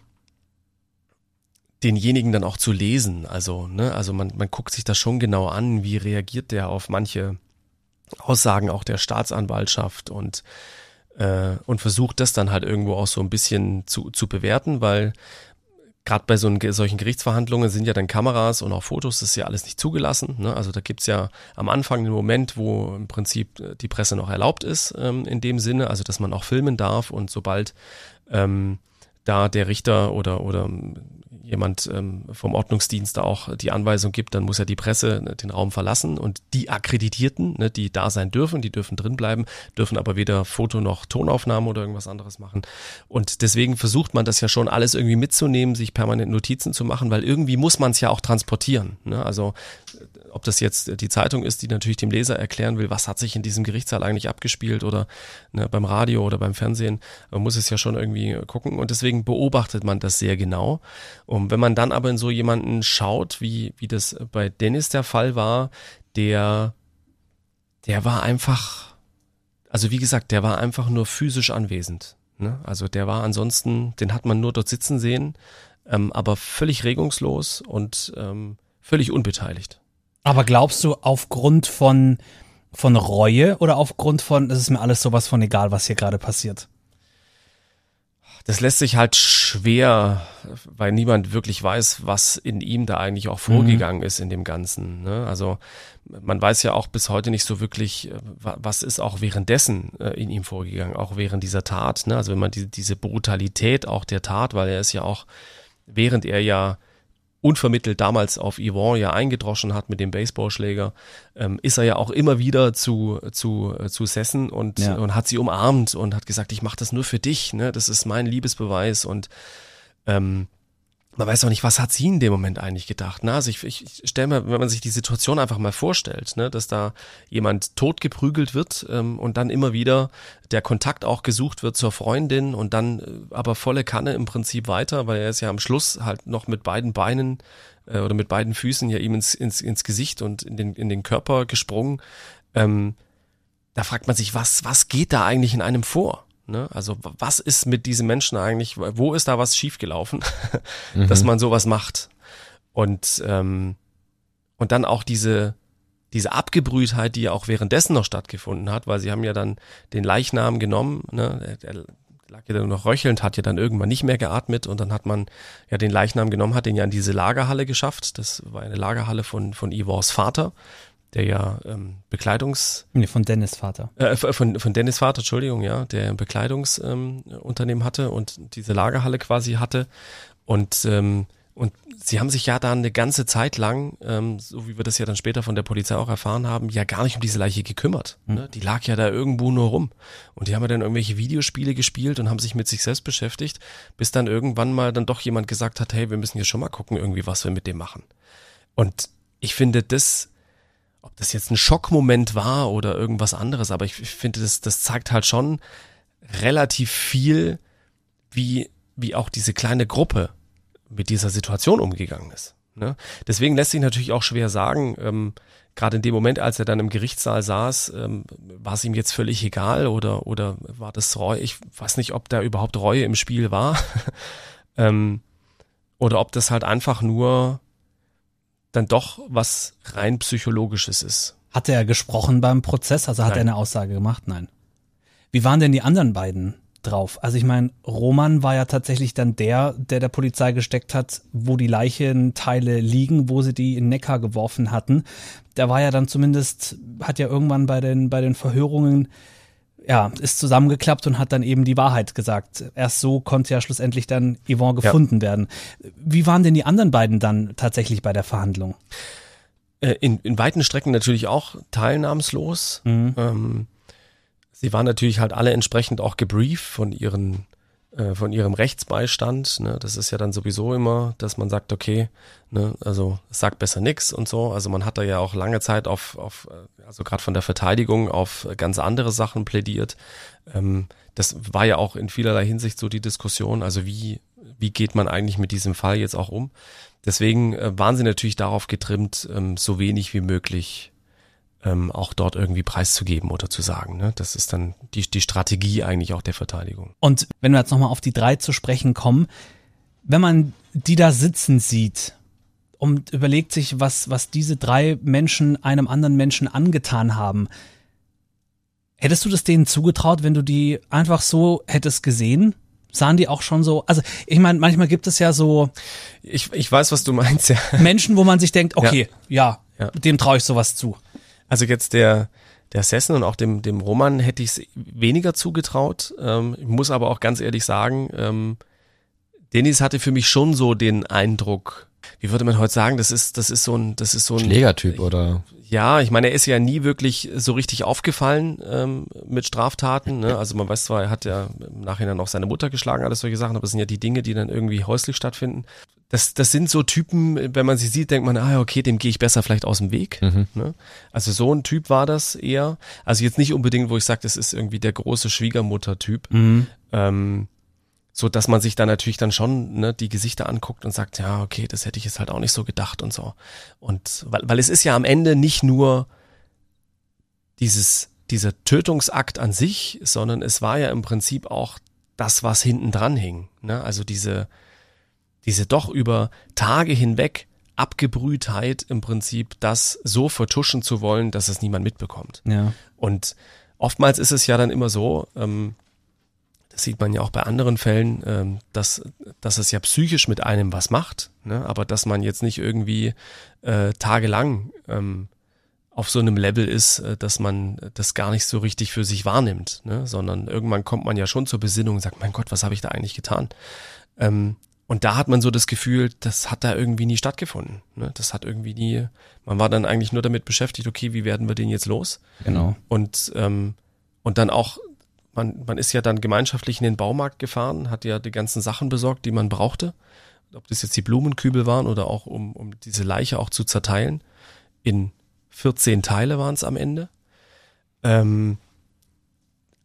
denjenigen dann auch zu lesen. Also, ne, also man, man guckt sich das schon genau an, wie reagiert der auf manche Aussagen auch der Staatsanwaltschaft und äh, und versucht das dann halt irgendwo auch so ein bisschen zu, zu bewerten, weil gerade bei so einen, solchen Gerichtsverhandlungen sind ja dann Kameras und auch Fotos, das ist ja alles nicht zugelassen. Ne? Also da gibt's ja am Anfang den Moment, wo im Prinzip äh, die Presse noch erlaubt ist, ähm, in dem Sinne, also dass man auch filmen darf und sobald ähm, da der Richter oder, oder jemand ähm, vom Ordnungsdienst da auch die Anweisung gibt, dann muss ja die Presse ne, den Raum verlassen und die Akkreditierten, ne, die da sein dürfen, die dürfen drin bleiben, dürfen aber weder Foto noch Tonaufnahme oder irgendwas anderes machen. Und deswegen versucht man das ja schon alles irgendwie mitzunehmen, sich permanent Notizen zu machen, weil irgendwie muss man es ja auch transportieren. Ne? Also ob das jetzt die Zeitung ist, die natürlich dem Leser erklären will, was hat sich in diesem Gerichtssaal eigentlich abgespielt oder ne, beim Radio oder beim Fernsehen, man muss es ja schon irgendwie gucken und deswegen beobachtet man das sehr genau. Und wenn man dann aber in so jemanden schaut, wie, wie das bei Dennis der Fall war, der, der war einfach, also wie gesagt, der war einfach nur physisch anwesend. Ne? Also der war ansonsten, den hat man nur dort sitzen sehen, ähm, aber völlig regungslos und ähm, völlig unbeteiligt. Aber glaubst du, aufgrund von, von Reue oder aufgrund von, es ist mir alles sowas von egal, was hier gerade passiert? Das lässt sich halt schwer, weil niemand wirklich weiß, was in ihm da eigentlich auch vorgegangen mhm. ist in dem Ganzen. Ne? Also man weiß ja auch bis heute nicht so wirklich, äh, was ist auch währenddessen äh, in ihm vorgegangen, auch während dieser Tat. Ne? Also wenn man die, diese Brutalität auch der Tat, weil er ist ja auch, während er ja unvermittelt damals auf Yvonne ja eingedroschen hat mit dem Baseballschläger, ähm, ist er ja auch immer wieder zu, zu, äh, zu Sessen und, ja. und hat sie umarmt und hat gesagt, ich mache das nur für dich, ne? das ist mein Liebesbeweis und ähm, man weiß auch nicht, was hat sie in dem Moment eigentlich gedacht. Ne? Also ich, ich, ich stelle mir, wenn man sich die Situation einfach mal vorstellt, ne, dass da jemand totgeprügelt wird ähm, und dann immer wieder der Kontakt auch gesucht wird zur Freundin und dann äh, aber volle Kanne im Prinzip weiter, weil er ist ja am Schluss halt noch mit beiden Beinen äh, oder mit beiden Füßen ja ihm ins, ins, ins Gesicht und in den, in den Körper gesprungen. Ähm, da fragt man sich, was, was geht da eigentlich in einem vor? Ne? Also was ist mit diesen Menschen eigentlich, wo ist da was schiefgelaufen, mhm. dass man sowas macht? Und, ähm, und dann auch diese, diese Abgebrühtheit, die ja auch währenddessen noch stattgefunden hat, weil sie haben ja dann den Leichnam genommen, ne? der lag ja dann noch röchelnd, hat ja dann irgendwann nicht mehr geatmet und dann hat man ja den Leichnam genommen, hat den ja in diese Lagerhalle geschafft. Das war eine Lagerhalle von, von Ivors Vater der ja ähm, Bekleidungs... Nee, von Dennis Vater. Äh, von, von Dennis Vater, Entschuldigung, ja, der Bekleidungsunternehmen ähm, hatte und diese Lagerhalle quasi hatte. Und, ähm, und sie haben sich ja da eine ganze Zeit lang, ähm, so wie wir das ja dann später von der Polizei auch erfahren haben, ja gar nicht um diese Leiche gekümmert. Mhm. Ne? Die lag ja da irgendwo nur rum. Und die haben ja dann irgendwelche Videospiele gespielt und haben sich mit sich selbst beschäftigt, bis dann irgendwann mal dann doch jemand gesagt hat, hey, wir müssen hier schon mal gucken, irgendwie, was wir mit dem machen. Und ich finde, das ob das jetzt ein Schockmoment war oder irgendwas anderes, aber ich, finde, das, das zeigt halt schon relativ viel, wie, wie auch diese kleine Gruppe mit dieser Situation umgegangen ist. Ne? Deswegen lässt sich natürlich auch schwer sagen, ähm, gerade in dem Moment, als er dann im Gerichtssaal saß, ähm, war es ihm jetzt völlig egal oder, oder war das Reue? Ich weiß nicht, ob da überhaupt Reue im Spiel war. ähm, oder ob das halt einfach nur dann doch was rein psychologisches ist. Hat er gesprochen beim Prozess? Also hat Nein. er eine Aussage gemacht? Nein. Wie waren denn die anderen beiden drauf? Also ich meine, Roman war ja tatsächlich dann der, der der Polizei gesteckt hat, wo die Leichenteile liegen, wo sie die in Neckar geworfen hatten. Der war ja dann zumindest, hat ja irgendwann bei den, bei den Verhörungen ja, ist zusammengeklappt und hat dann eben die Wahrheit gesagt. Erst so konnte ja schlussendlich dann Yvonne gefunden ja. werden. Wie waren denn die anderen beiden dann tatsächlich bei der Verhandlung? Äh, in, in weiten Strecken natürlich auch teilnahmslos. Mhm. Ähm, sie waren natürlich halt alle entsprechend auch gebrieft von ihren äh, von ihrem Rechtsbeistand. Ne? Das ist ja dann sowieso immer, dass man sagt, okay, ne, also sagt besser nix und so. Also man hat da ja auch lange Zeit auf, auf äh, also gerade von der Verteidigung auf ganz andere Sachen plädiert. Ähm, das war ja auch in vielerlei Hinsicht so die Diskussion. Also wie wie geht man eigentlich mit diesem Fall jetzt auch um? Deswegen äh, waren sie natürlich darauf getrimmt, ähm, so wenig wie möglich ähm, auch dort irgendwie preiszugeben oder zu sagen. Ne? Das ist dann die, die Strategie eigentlich auch der Verteidigung. Und wenn wir jetzt nochmal auf die drei zu sprechen kommen, wenn man die da sitzen sieht und überlegt sich, was, was diese drei Menschen einem anderen Menschen angetan haben, hättest du das denen zugetraut, wenn du die einfach so hättest gesehen? sahen die auch schon so, also ich meine, manchmal gibt es ja so ich, ich weiß, was du meinst, ja. Menschen, wo man sich denkt, okay, ja, ja, ja. dem traue ich sowas zu. Also jetzt der, der Sessen und auch dem, dem Roman hätte ich es weniger zugetraut. Ähm, ich muss aber auch ganz ehrlich sagen, ähm, Dennis hatte für mich schon so den Eindruck, wie würde man heute sagen, das ist, das ist so ein, das ist so ein Schlägertyp oder? Ja, ich meine, er ist ja nie wirklich so richtig aufgefallen ähm, mit Straftaten. Ne? Also man weiß zwar, er hat ja im Nachhinein auch seine Mutter geschlagen, alles solche Sachen, aber das sind ja die Dinge, die dann irgendwie häuslich stattfinden das, das sind so Typen, wenn man sie sieht, denkt man, ah, okay, dem gehe ich besser vielleicht aus dem Weg. Mhm. Ne? Also so ein Typ war das eher. Also jetzt nicht unbedingt, wo ich sage, das ist irgendwie der große Schwiegermutter-Typ. Mhm. Ähm, so dass man sich da natürlich dann schon ne, die Gesichter anguckt und sagt, ja, okay, das hätte ich jetzt halt auch nicht so gedacht und so. Und weil, weil es ist ja am Ende nicht nur dieses, dieser Tötungsakt an sich, sondern es war ja im Prinzip auch das, was hinten dran hing. Ne? Also diese, diese doch über Tage hinweg Abgebrühtheit im Prinzip, das so vertuschen zu wollen, dass es niemand mitbekommt. Ja. Und oftmals ist es ja dann immer so, ähm, sieht man ja auch bei anderen Fällen, ähm, dass, dass es ja psychisch mit einem was macht, ne? aber dass man jetzt nicht irgendwie äh, tagelang ähm, auf so einem Level ist, äh, dass man das gar nicht so richtig für sich wahrnimmt, ne? sondern irgendwann kommt man ja schon zur Besinnung und sagt, mein Gott, was habe ich da eigentlich getan? Ähm, und da hat man so das Gefühl, das hat da irgendwie nie stattgefunden. Ne? Das hat irgendwie nie, man war dann eigentlich nur damit beschäftigt, okay, wie werden wir den jetzt los? Genau. Und, ähm, und dann auch, man, man ist ja dann gemeinschaftlich in den Baumarkt gefahren, hat ja die ganzen Sachen besorgt, die man brauchte. Ob das jetzt die Blumenkübel waren oder auch um, um diese Leiche auch zu zerteilen. In 14 Teile waren es am Ende. Ähm,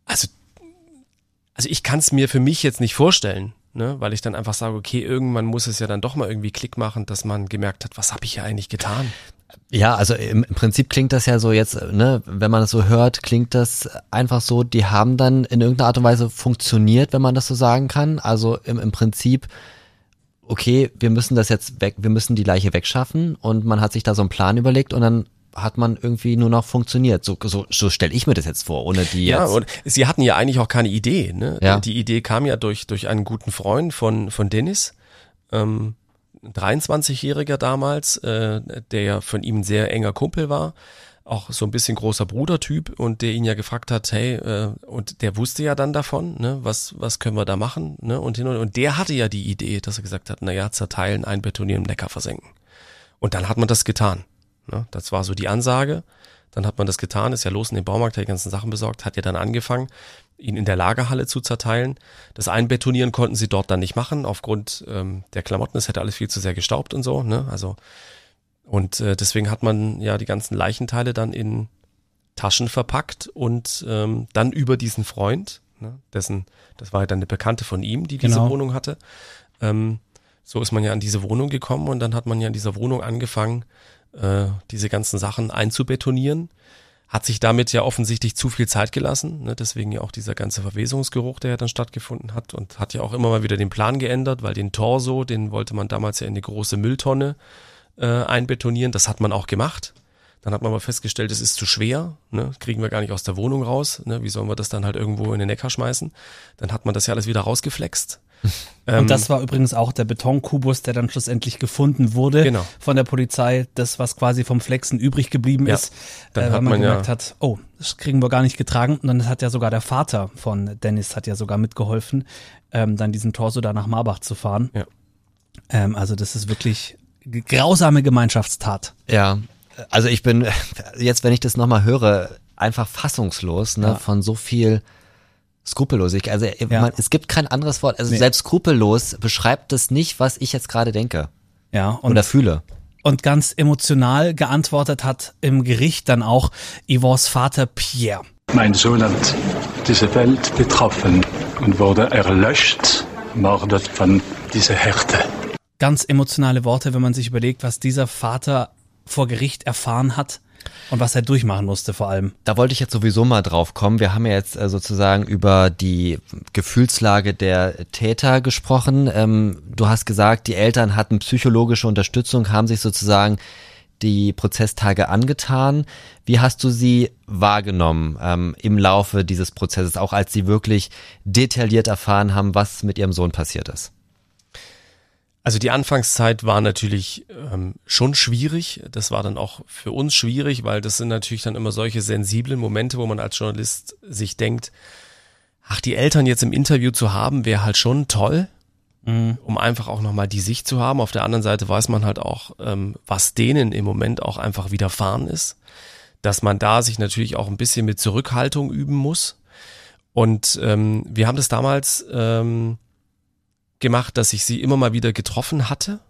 also, also ich kann es mir für mich jetzt nicht vorstellen, ne? weil ich dann einfach sage, okay, irgendwann muss es ja dann doch mal irgendwie Klick machen, dass man gemerkt hat, was habe ich ja eigentlich getan. Ja, also im, im Prinzip klingt das ja so jetzt, ne, wenn man das so hört, klingt das einfach so, die haben dann in irgendeiner Art und Weise funktioniert, wenn man das so sagen kann. Also im, im Prinzip, okay, wir müssen das jetzt weg, wir müssen die Leiche wegschaffen und man hat sich da so einen Plan überlegt und dann hat man irgendwie nur noch funktioniert. So, so, so stelle ich mir das jetzt vor, ohne die Ja, jetzt. und sie hatten ja eigentlich auch keine Idee. Ne? Ja. Die Idee kam ja durch, durch einen guten Freund von, von Dennis, ähm, ein 23-Jähriger damals, äh, der ja von ihm ein sehr enger Kumpel war, auch so ein bisschen großer Brudertyp und der ihn ja gefragt hat, hey, äh, und der wusste ja dann davon, ne, was, was können wir da machen, ne, und hin und, und der hatte ja die Idee, dass er gesagt hat, na ja, zerteilen, einbetonieren, im Neckar versenken. Und dann hat man das getan. Ne? Das war so die Ansage. Dann hat man das getan, ist ja los in den Baumarkt, hat die ganzen Sachen besorgt, hat ja dann angefangen, ihn in der Lagerhalle zu zerteilen. Das Einbetonieren konnten sie dort dann nicht machen, aufgrund ähm, der Klamotten. Es hätte alles viel zu sehr gestaubt und so. Ne? Also und äh, deswegen hat man ja die ganzen Leichenteile dann in Taschen verpackt und ähm, dann über diesen Freund, ne, dessen, das war ja dann eine Bekannte von ihm, die diese Genau. Wohnung hatte. Ähm, so ist man ja an diese Wohnung gekommen und dann hat man ja in dieser Wohnung angefangen, äh, diese ganzen Sachen einzubetonieren. Hat sich damit ja offensichtlich zu viel Zeit gelassen, ne? deswegen ja auch dieser ganze Verwesungsgeruch, der ja dann stattgefunden hat und hat ja auch immer mal wieder den Plan geändert, weil den Torso, den wollte man damals ja in eine große Mülltonne äh, einbetonieren. Das hat man auch gemacht. Dann hat man aber festgestellt, es ist zu schwer, ne? kriegen wir gar nicht aus der Wohnung raus. Ne? Wie sollen wir das dann halt irgendwo in den Neckar schmeißen? Dann hat man das ja alles wieder rausgeflext. Ähm, Und das war übrigens auch der Betonkubus, der dann schlussendlich gefunden wurde Genau. von der Polizei. Das, was quasi vom Flexen übrig geblieben Ja. ist, Dann äh, weil hat man, man ja- gemerkt hat, oh, das kriegen wir gar nicht getragen. Und dann hat ja sogar der Vater von Dennis hat ja sogar mitgeholfen, ähm, dann diesen Torso da nach Marbach zu fahren. Ja. Ähm, also das ist wirklich grausame Gemeinschaftstat. Ja, also ich bin jetzt, wenn ich das nochmal höre, einfach fassungslos, ne, Ja. von so viel Skrupellosigkeit. Also Ja. man, es gibt kein anderes Wort. Also Nee. selbst skrupellos beschreibt das nicht, was ich jetzt gerade denke Ja, und oder fühle. und ganz emotional geantwortet hat im Gericht dann auch Yvons Vater Pierre. Mein Sohn hat diese Welt betroffen und wurde erlöscht, mordet von dieser Härte. Ganz emotionale Worte, wenn man sich überlegt, was dieser Vater vor Gericht erfahren hat und was er durchmachen musste vor allem. Da wollte ich jetzt sowieso mal drauf kommen. Wir haben ja jetzt äh, sozusagen über die Gefühlslage der Täter gesprochen. Ähm, du hast gesagt, die Eltern hatten psychologische Unterstützung, haben sich sozusagen die Prozesstage angetan. Wie hast du sie wahrgenommen ähm, im Laufe dieses Prozesses, auch als sie wirklich detailliert erfahren haben, was mit ihrem Sohn passiert ist? Also die Anfangszeit war natürlich ähm, schon schwierig. Das war dann auch für uns schwierig, weil das sind natürlich dann immer solche sensiblen Momente, wo man als Journalist sich denkt, ach, die Eltern jetzt im Interview zu haben, wäre halt schon toll, um einfach auch nochmal die Sicht zu haben. Auf der anderen Seite weiß man halt auch, ähm, was denen im Moment auch einfach widerfahren ist, dass man da sich natürlich auch ein bisschen mit Zurückhaltung üben muss. Und ähm, wir haben das damals ähm, gemacht, dass ich sie immer mal wieder getroffen hatte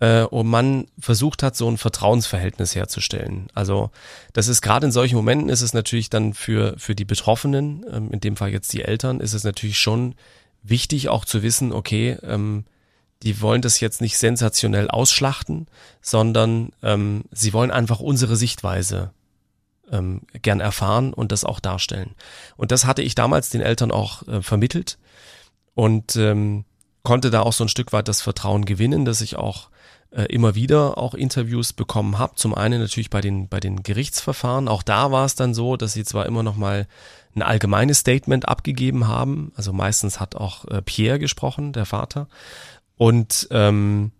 äh, und man versucht hat, so ein Vertrauensverhältnis herzustellen. Also das ist gerade in solchen Momenten ist es natürlich dann für für die Betroffenen, ähm, in dem Fall jetzt die Eltern, ist es natürlich schon wichtig auch zu wissen, okay, ähm, die wollen das jetzt nicht sensationell ausschlachten, sondern ähm, sie wollen einfach unsere Sichtweise ähm, gern erfahren und das auch darstellen. Und das hatte ich damals den Eltern auch äh, vermittelt und ähm, konnte da auch so ein Stück weit das Vertrauen gewinnen, dass ich auch äh, immer wieder auch Interviews bekommen habe. Zum einen natürlich bei den bei den Gerichtsverfahren. Auch da war es dann so, dass sie zwar immer noch mal ein allgemeines Statement abgegeben haben. Also meistens hat auch äh, Pierre gesprochen, der Vater. Und ähm,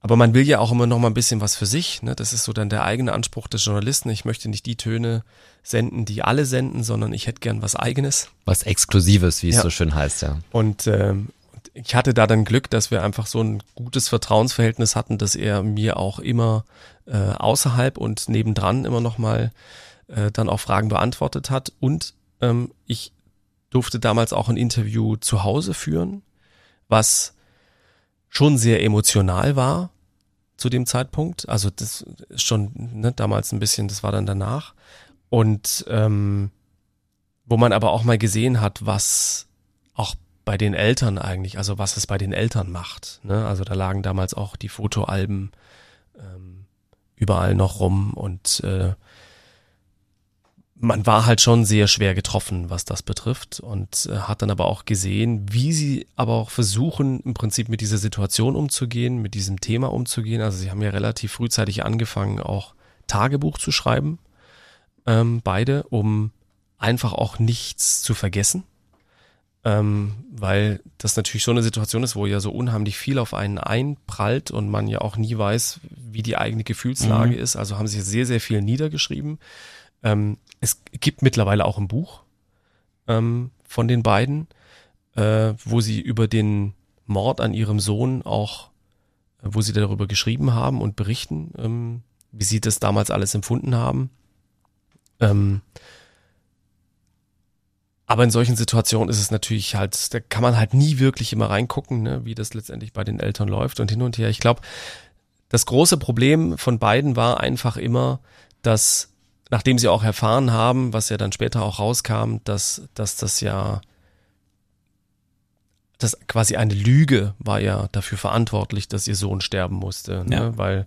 aber man will ja auch immer noch mal ein bisschen was für sich. Ne? Das ist so dann der eigene Anspruch des Journalisten. Ich möchte nicht die Töne senden, die alle senden, sondern ich hätte gern was Eigenes. Was Exklusives, wie es Ja. so schön heißt, ja. Und ähm, ich hatte da dann Glück, dass wir einfach so ein gutes Vertrauensverhältnis hatten, dass er mir auch immer äh, außerhalb und nebendran immer noch mal äh, dann auch Fragen beantwortet hat. Und ähm, ich durfte damals auch ein Interview zu Hause führen, was schon sehr emotional war zu dem Zeitpunkt. Also das ist schon ne, damals ein bisschen, das war dann danach. Und ähm, wo man aber auch mal gesehen hat, was auch bei den Eltern eigentlich, also was es bei den Eltern macht. Ne? Also da lagen damals auch die Fotoalben ähm, überall noch rum und äh, man war halt schon sehr schwer getroffen, was das betrifft und äh, hat dann aber auch gesehen, wie sie aber auch versuchen, im Prinzip mit dieser Situation umzugehen, mit diesem Thema umzugehen. Also sie haben ja relativ frühzeitig angefangen, auch Tagebuch zu schreiben, ähm, beide, um einfach auch nichts zu vergessen. Ähm, weil das natürlich so eine Situation ist, wo ja so unheimlich viel auf einen einprallt und man ja auch nie weiß, wie die eigene Gefühlslage ist. Also haben sie sehr, sehr viel niedergeschrieben. Ähm, es gibt mittlerweile auch ein Buch ähm, von den beiden, äh, wo sie über den Mord an ihrem Sohn auch, wo sie darüber geschrieben haben und berichten, ähm, wie sie das damals alles empfunden haben. Ähm, aber in solchen Situationen ist es natürlich halt, da kann man halt nie wirklich immer reingucken, ne, wie das letztendlich bei den Eltern läuft und hin und her. Ich glaube, das große Problem von beiden war einfach immer, dass nachdem sie auch erfahren haben, was ja dann später auch rauskam, dass, dass das ja, dass quasi eine Lüge war ja dafür verantwortlich, dass ihr Sohn sterben musste, ne? Ja. weil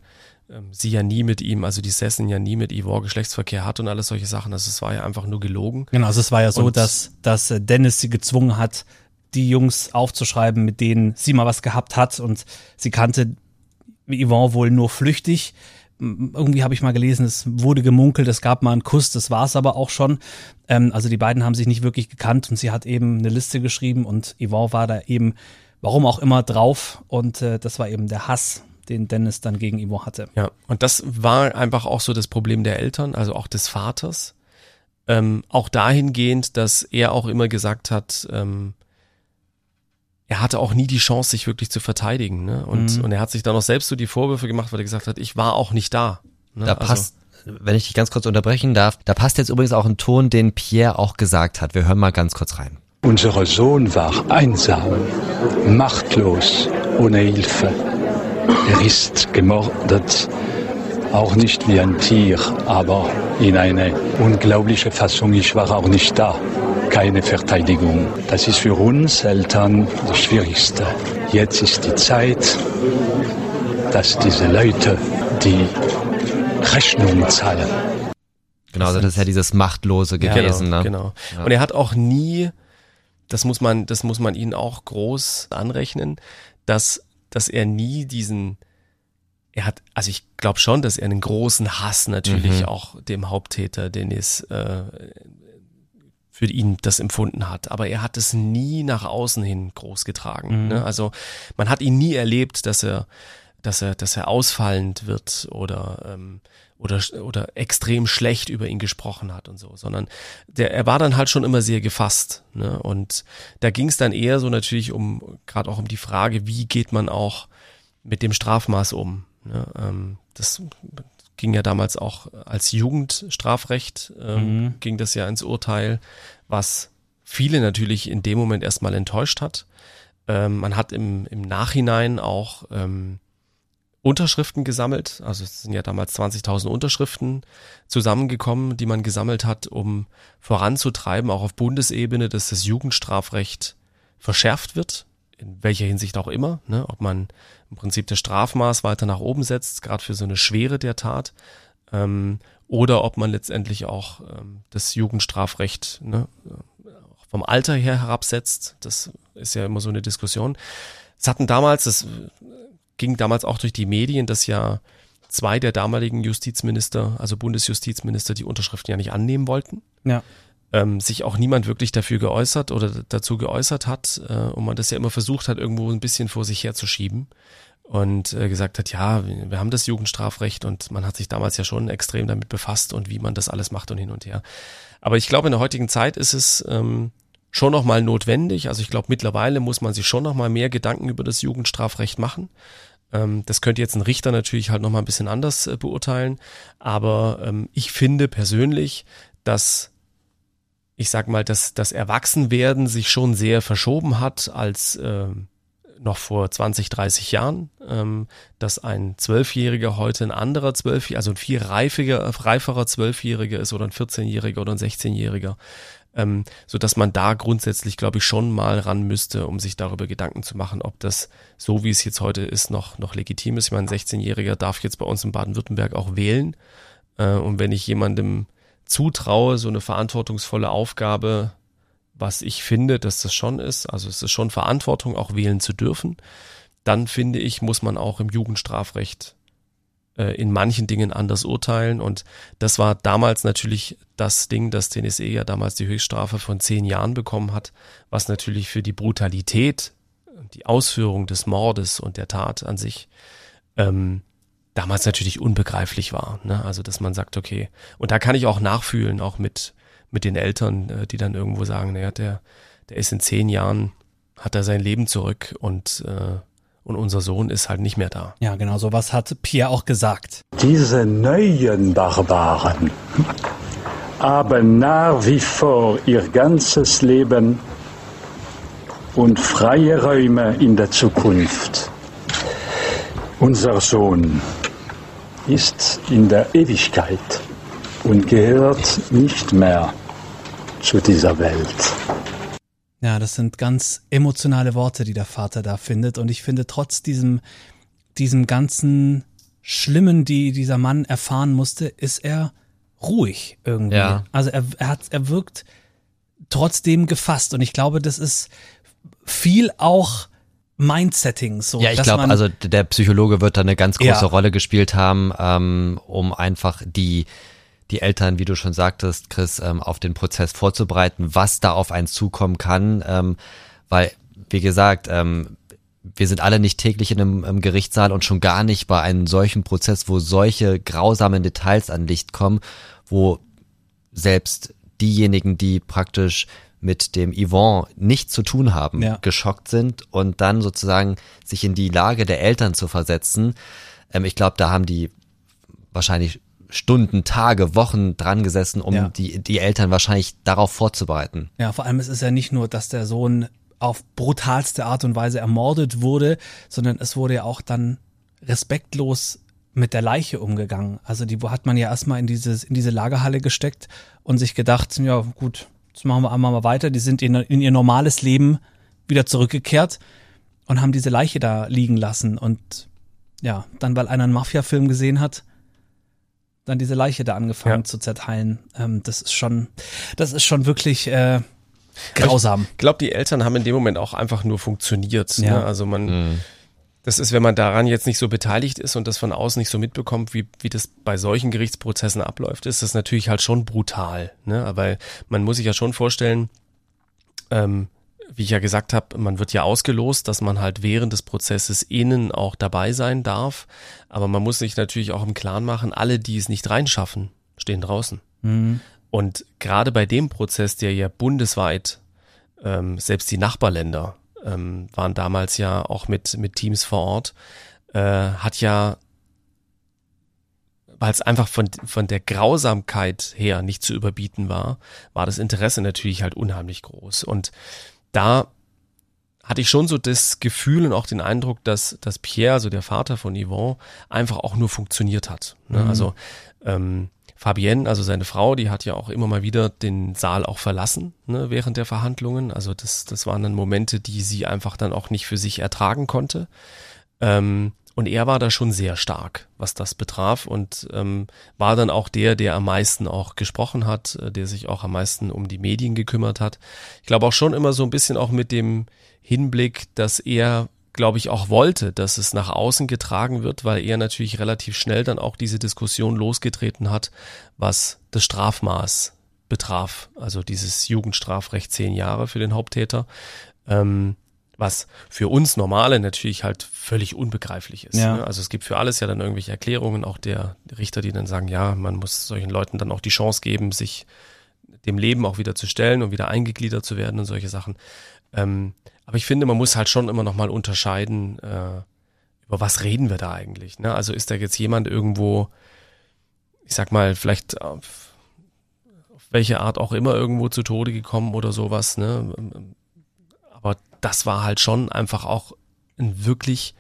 sie ja nie mit ihm, also die Sessen ja nie mit Ivor Geschlechtsverkehr hat und alles solche Sachen. Also es war ja einfach nur gelogen. Genau, also es war ja so, Und- dass, dass äh, Dennis sie gezwungen hat, die Jungs aufzuschreiben, mit denen sie mal was gehabt hat und sie kannte Yvonne wohl nur flüchtig. Irgendwie habe ich mal gelesen, es wurde gemunkelt, es gab mal einen Kuss, das war es aber auch schon. Ähm, also die beiden haben sich nicht wirklich gekannt und sie hat eben eine Liste geschrieben und Yvonne war da eben, warum auch immer, drauf und äh, das war eben der Hass, den Dennis dann gegen Yvonne hatte. Ja, und das war einfach auch so das Problem der Eltern, also auch des Vaters. Ähm, auch dahingehend, dass er auch immer gesagt hat, ähm, er hatte auch nie die Chance, sich wirklich zu verteidigen. Ne? Und, Mhm. und er hat sich dann auch selbst so die Vorwürfe gemacht, weil er gesagt hat, ich war auch nicht da. Ne? Da Also- passt, wenn ich dich ganz kurz unterbrechen darf, da passt jetzt übrigens auch ein Ton, den Pierre auch gesagt hat. Wir hören mal ganz kurz rein. Unser Sohn war einsam, machtlos, ohne Hilfe. Er ist gemordet, auch nicht wie ein Tier, aber in eine unglaubliche Fassung. Ich war auch nicht da. Keine Verteidigung. Das ist für uns Eltern das Schwierigste. Jetzt ist die Zeit, dass diese Leute die Rechnung zahlen. Genau, also das ist ja dieses Machtlose gewesen. genau, ne? genau. Ja. Und er hat auch nie, das muss man, das muss man ihnen auch groß anrechnen, dass, dass er nie diesen, er hat, also ich glaube schon, dass er einen großen Hass natürlich Mhm. auch dem Haupttäter Dennis äh, für ihn das empfunden hat. Aber er hat es nie nach außen hin groß getragen. Mhm. Ne? Also man hat ihn nie erlebt, dass er, dass er, dass er ausfallend wird oder ähm, oder oder extrem schlecht über ihn gesprochen hat und so, sondern der er war dann halt schon immer sehr gefasst. Ne? Und da ging es dann eher so natürlich um gerade auch um die Frage, wie geht man auch mit dem Strafmaß um. Ne? Ähm, das ging ja damals auch als Jugendstrafrecht, ähm, Mhm. ging das ja ins Urteil, was viele natürlich in dem Moment erstmal enttäuscht hat. Ähm, man hat im, im Nachhinein auch ähm, Unterschriften gesammelt. Also es sind ja damals 20.000 Unterschriften zusammengekommen, die man gesammelt hat, um voranzutreiben, auch auf Bundesebene, dass das Jugendstrafrecht verschärft wird, in welcher Hinsicht auch immer, ne? ob man im Prinzip das Strafmaß weiter nach oben setzt, gerade für so eine Schwere der Tat, ähm, oder ob man letztendlich auch ähm, das Jugendstrafrecht ne, vom Alter her herabsetzt. Das ist ja immer so eine Diskussion. Es hatten damals, das ging damals auch durch die Medien, dass ja zwei der damaligen Justizminister, also Bundesjustizminister, die Unterschriften ja nicht annehmen wollten. Ja. ähm, sich auch niemand wirklich dafür geäußert oder dazu geäußert hat äh, und man das ja immer versucht hat, irgendwo ein bisschen vor sich herzuschieben und äh, gesagt hat, ja, wir haben das Jugendstrafrecht und man hat sich damals ja schon extrem damit befasst und wie man das alles macht und hin und her. Aber ich glaube, in der heutigen Zeit ist es ähm, schon nochmal notwendig. Also ich glaube, mittlerweile muss man sich schon nochmal mehr Gedanken über das Jugendstrafrecht machen. Ähm, das könnte jetzt ein Richter natürlich halt nochmal ein bisschen anders äh, beurteilen. Aber ähm, ich finde persönlich, dass ich sag mal, dass das Erwachsenwerden sich schon sehr verschoben hat als ähm, noch vor 20, 30 Jahren, ähm, dass ein Zwölfjähriger heute ein anderer Zwölfjähriger, also ein viel reifiger, reiferer Zwölfjähriger ist oder ein 14-Jähriger oder ein 16-Jähriger, ähm, so dass man da grundsätzlich, glaube ich, schon mal ran müsste, um sich darüber Gedanken zu machen, ob das so wie es jetzt heute ist noch noch legitim ist. Ich meine, ein 16-Jähriger darf jetzt bei uns in Baden-Württemberg auch wählen äh, und wenn ich jemandem zutraue, so eine verantwortungsvolle Aufgabe was ich finde, dass das schon ist, also es ist schon Verantwortung, auch wählen zu dürfen, dann finde ich, muss man auch im Jugendstrafrecht äh, in manchen Dingen anders urteilen. Und das war damals natürlich das Ding, dass TNSE ja damals die Höchststrafe von zehn Jahren bekommen hat, was natürlich für die Brutalität, die Ausführung des Mordes und der Tat an sich ähm, damals natürlich unbegreiflich war. Ne? Also dass man sagt, okay, und da kann ich auch nachfühlen, auch mit mit den Eltern, äh, die dann irgendwo sagen, naja, der, der ist in zehn Jahren, hat er sein Leben zurück und, äh, und unser Sohn ist halt nicht mehr da. Ja, genau, so was hat Pierre auch gesagt. Diese neuen Barbaren haben nach wie vor ihr ganzes Leben und freie Räume in der Zukunft. Unser Sohn ist in der Ewigkeit und gehört nicht mehr zu dieser Welt. Ja, das sind ganz emotionale Worte, die der Vater da findet. Und ich finde, trotz diesem, diesem ganzen Schlimmen, die dieser Mann erfahren musste, ist er ruhig irgendwie. Ja. Also er, er hat, er wirkt trotzdem gefasst. Und ich glaube, das ist viel auch Mindsetting. So, ja, ich glaube, also der Psychologe wird da eine ganz große ja. Rolle gespielt haben, ähm, um einfach die die Eltern, wie du schon sagtest, Chris, ähm, auf den Prozess vorzubereiten, was da auf einen zukommen kann, ähm, weil, wie gesagt, ähm, wir sind alle nicht täglich in einem, Gerichtssaal und schon gar nicht bei einem solchen Prozess, wo solche grausamen Details an Licht kommen, wo selbst diejenigen, die praktisch mit dem Yvonne nichts zu tun haben, ja. geschockt sind und dann sozusagen sich in die Lage der Eltern zu versetzen. Ich glaube, da haben die wahrscheinlich Stunden, Tage, Wochen dran gesessen, um ja. die, die Eltern wahrscheinlich darauf vorzubereiten. Ja, vor allem es ist ja nicht nur, dass der Sohn auf brutalste Art und Weise ermordet wurde, sondern es wurde ja auch dann respektlos mit der Leiche umgegangen. Also die hat man ja erstmal in dieses in diese Lagerhalle gesteckt und sich gedacht, ja gut, jetzt machen wir einmal mal weiter. Die sind in, in ihr normales Leben wieder zurückgekehrt und haben diese Leiche da liegen lassen und ja, dann weil einer einen Mafia-Film gesehen hat, dann diese Leiche da angefangen ja. zu zerteilen. Ähm, das ist schon, das ist schon wirklich äh, grausam. Ich glaube, die Eltern haben in dem Moment auch einfach nur funktioniert. Ne? Ja. Ne? Also man, mhm. das ist, wenn man daran jetzt nicht so beteiligt ist und das von außen nicht so mitbekommt, wie, wie das bei solchen Gerichtsprozessen abläuft, ist das natürlich halt schon brutal. Ne? Aber man muss sich ja schon vorstellen, ähm, wie ich ja gesagt habe, man wird ja ausgelost, dass man halt während des Prozesses innen auch dabei sein darf. Aber man muss sich natürlich auch im Klaren machen, alle, die es nicht reinschaffen, stehen draußen. Mhm. Und gerade bei dem Prozess, der ja bundesweit, ähm, selbst die Nachbarländer ähm, waren damals ja auch mit, mit Teams vor Ort, äh, hat ja weil es einfach von, von der Grausamkeit her nicht zu überbieten war, war das Interesse natürlich halt unheimlich groß. Und da hatte ich schon so das Gefühl und auch den Eindruck, dass, dass Pierre, also der Vater von Yvonne, einfach auch nur funktioniert hat. Ne? Mhm. Also ähm, Fabienne, also seine Frau, die hat ja auch immer mal wieder den Saal auch verlassen ne, während der Verhandlungen. Also das, das waren dann Momente, die sie einfach dann auch nicht für sich ertragen konnte. Ähm, und er war da schon sehr stark, was das betraf und ähm, war dann auch der, der am meisten auch gesprochen hat, äh, der sich auch am meisten um die Medien gekümmert hat. Ich glaube auch schon immer so ein bisschen auch mit dem Hinblick, dass er, glaube ich, auch wollte, dass es nach außen getragen wird, weil er natürlich relativ schnell dann auch diese Diskussion losgetreten hat, was das Strafmaß betraf. Also dieses Jugendstrafrecht zehn Jahre für den Haupttäter. Ähm, was für uns Normale natürlich halt völlig unbegreiflich ist. Ja. Ne? Also es gibt für alles ja dann irgendwelche Erklärungen, auch der Richter, die dann sagen, ja, man muss solchen Leuten dann auch die Chance geben, sich dem Leben auch wieder zu stellen und wieder eingegliedert zu werden und solche Sachen. Ähm, aber ich finde, man muss halt schon immer noch mal unterscheiden, äh, über was reden wir da eigentlich. Ne? Also ist da jetzt jemand irgendwo, ich sag mal, vielleicht auf, auf welche Art auch immer irgendwo zu Tode gekommen oder sowas. Ne? Aber das war halt schon einfach auch ein wirklich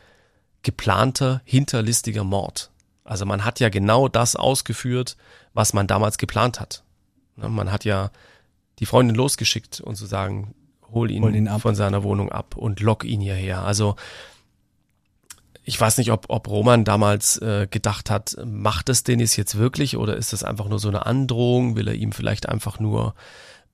geplanter, hinterlistiger Mord. Also man hat ja genau das ausgeführt, was man damals geplant hat. Ne, Man hat ja die Freundin losgeschickt und zu sagen, hol ihn, Hol ihn von seiner Wohnung ab und lock ihn hierher. Also ich weiß nicht, ob, ob Roman damals äh, gedacht hat, macht es Dennis jetzt wirklich oder ist das einfach nur so eine Androhung? Will er ihm vielleicht einfach nur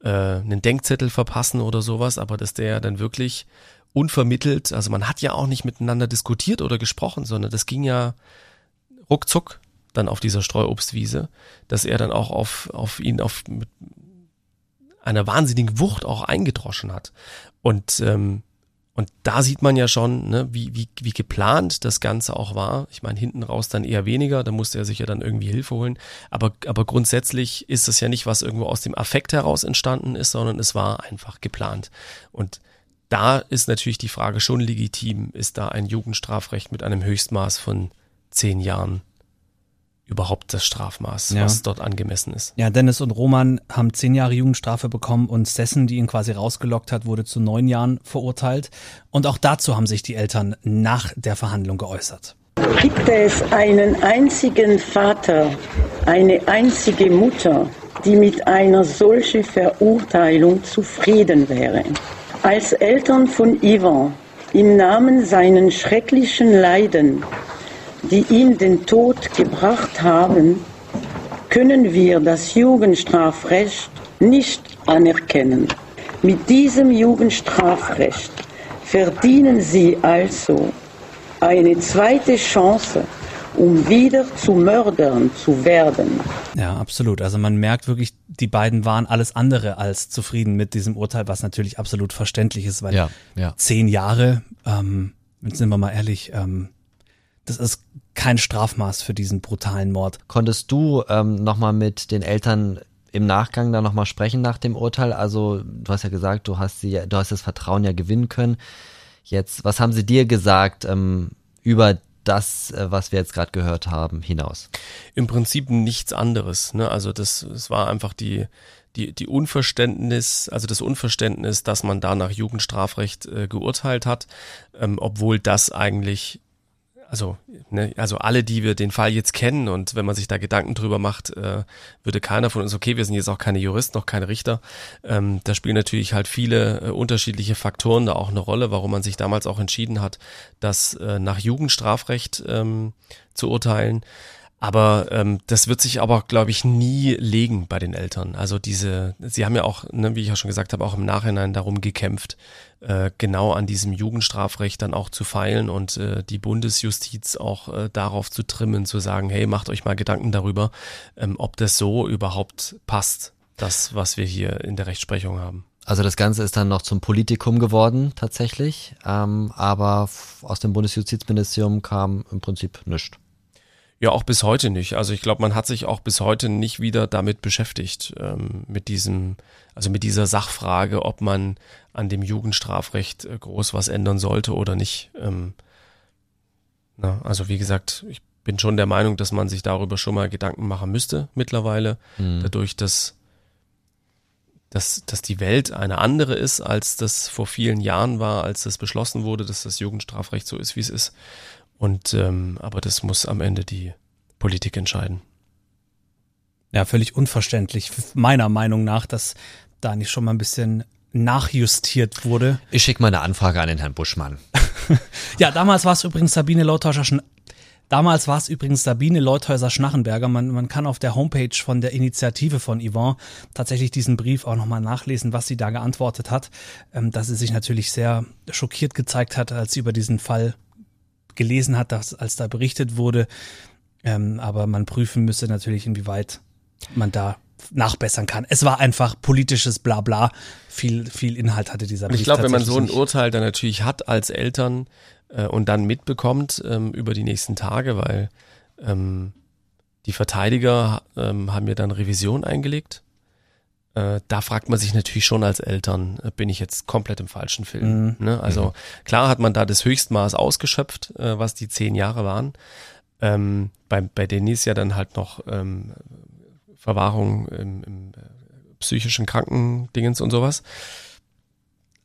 äh, einen Denkzettel verpassen oder sowas? Aber dass der dann wirklich unvermittelt, also man hat ja auch nicht miteinander diskutiert oder gesprochen, sondern das ging ja ruckzuck dann auf dieser Streuobstwiese, dass er dann auch auf, auf ihn auf mit einer wahnsinnigen Wucht auch eingedroschen hat. Und, ähm, und da sieht man ja schon, ne, wie, wie, wie geplant das Ganze auch war. Ich meine, hinten raus dann eher weniger, da musste er sich ja dann irgendwie Hilfe holen. Aber, aber grundsätzlich ist es ja nicht, was irgendwo aus dem Affekt heraus entstanden ist, sondern es war einfach geplant. Und da ist natürlich die Frage schon legitim, ist da ein Jugendstrafrecht mit einem Höchstmaß von zehn Jahren überhaupt das Strafmaß, Ja. was dort angemessen ist. Ja, Dennis und Roman haben zehn Jahre Jugendstrafe bekommen und Sessen, die ihn quasi rausgelockt hat, wurde zu neun Jahren verurteilt. Und auch dazu haben sich die Eltern nach der Verhandlung geäußert. Gibt es einen einzigen Vater, eine einzige Mutter, die mit einer solchen Verurteilung zufrieden wäre? Als Eltern von Ivan, im Namen seinen schrecklichen Leiden, die ihn den Tod gebracht haben, können wir das Jugendstrafrecht nicht anerkennen. Mit diesem Jugendstrafrecht verdienen Sie also eine zweite Chance, um wieder zu Mördern zu werden. Ja, absolut. Also man merkt wirklich, die beiden waren alles andere als zufrieden mit diesem Urteil, was natürlich absolut verständlich ist, weil Ja, ja. zehn Jahre, ähm, jetzt sind wir mal ehrlich, ähm, das ist kein Strafmaß für diesen brutalen Mord. Konntest du ähm, nochmal mit den Eltern im Nachgang da nochmal sprechen nach dem Urteil? Also du hast ja gesagt, du hast sie, du hast das Vertrauen ja gewinnen können. Jetzt, was haben sie dir gesagt ähm, über das, äh, was wir jetzt gerade gehört haben, hinaus? im Prinzip nichts anderes. Ne? Also das, es war einfach die, die, die Unverständnis, also das Unverständnis, dass man da nach Jugendstrafrecht äh, geurteilt hat, ähm, obwohl das eigentlich, also, ne, also alle, die wir den Fall jetzt kennen und wenn man sich da Gedanken drüber macht, äh, würde keiner von uns, okay, wir sind jetzt auch keine Juristen, noch keine Richter, ähm, da spielen natürlich halt viele äh, unterschiedliche Faktoren da auch eine Rolle, warum man sich damals auch entschieden hat, das äh, nach Jugendstrafrecht ähm, zu urteilen. Aber ähm, das wird sich aber, glaube ich, nie legen bei den Eltern. Also diese, sie haben ja auch, ne, wie ich ja schon gesagt habe, auch im Nachhinein darum gekämpft, äh, genau an diesem Jugendstrafrecht dann auch zu feilen und äh, die Bundesjustiz auch äh, darauf zu trimmen, zu sagen, hey, macht euch mal Gedanken darüber, ähm, ob das so überhaupt passt, das, was wir hier in der Rechtsprechung haben. Also das Ganze ist dann noch zum Politikum geworden tatsächlich, ähm, aber aus dem Bundesjustizministerium kam im Prinzip nichts. Ja, auch bis heute nicht. Also ich glaube, man hat sich auch bis heute nicht wieder damit beschäftigt, ähm, mit diesem, also mit dieser Sachfrage, ob man an dem Jugendstrafrecht äh, groß was ändern sollte oder nicht. Ähm, na, also wie gesagt, ich bin schon der Meinung, dass man sich darüber schon mal Gedanken machen müsste mittlerweile, dadurch, dass, dass, dass die Welt eine andere ist, als das vor vielen Jahren war, als das beschlossen wurde, dass das Jugendstrafrecht so ist, wie es ist. Und ähm, aber das muss am Ende die Politik entscheiden. Ja, völlig unverständlich, meiner Meinung nach, dass da nicht schon mal ein bisschen nachjustiert wurde. Ich schicke mal eine Anfrage an den Herrn Buschmann. Ja, damals war es übrigens Sabine Leuthäuser Schn Damals war es übrigens Sabine Leuthäuser Schnachenberger. Man, man kann auf der Homepage von der Initiative von Yvonne tatsächlich diesen Brief auch nochmal nachlesen, was sie da geantwortet hat. Ähm, dass sie sich natürlich sehr schockiert gezeigt hat, als sie über diesen Fall gelesen hat, dass, als da berichtet wurde. Ähm, aber man prüfen müsse natürlich, inwieweit man da nachbessern kann. Es war einfach politisches Blabla. Viel, viel Inhalt hatte dieser Brief ich glaube, wenn man so ein Urteil dann natürlich hat als Eltern äh, und dann mitbekommt ähm, über die nächsten Tage, weil ähm, die Verteidiger ähm, haben ja dann Revision eingelegt. Äh, da fragt man sich natürlich schon als Eltern, äh, bin ich jetzt komplett im falschen Film? Ne? Also klar hat man da das Höchstmaß ausgeschöpft, äh, was die zehn Jahre waren. Ähm, bei, bei Denise ja dann halt noch ähm, Verwahrung im, im äh, psychischen Krankendingens und sowas.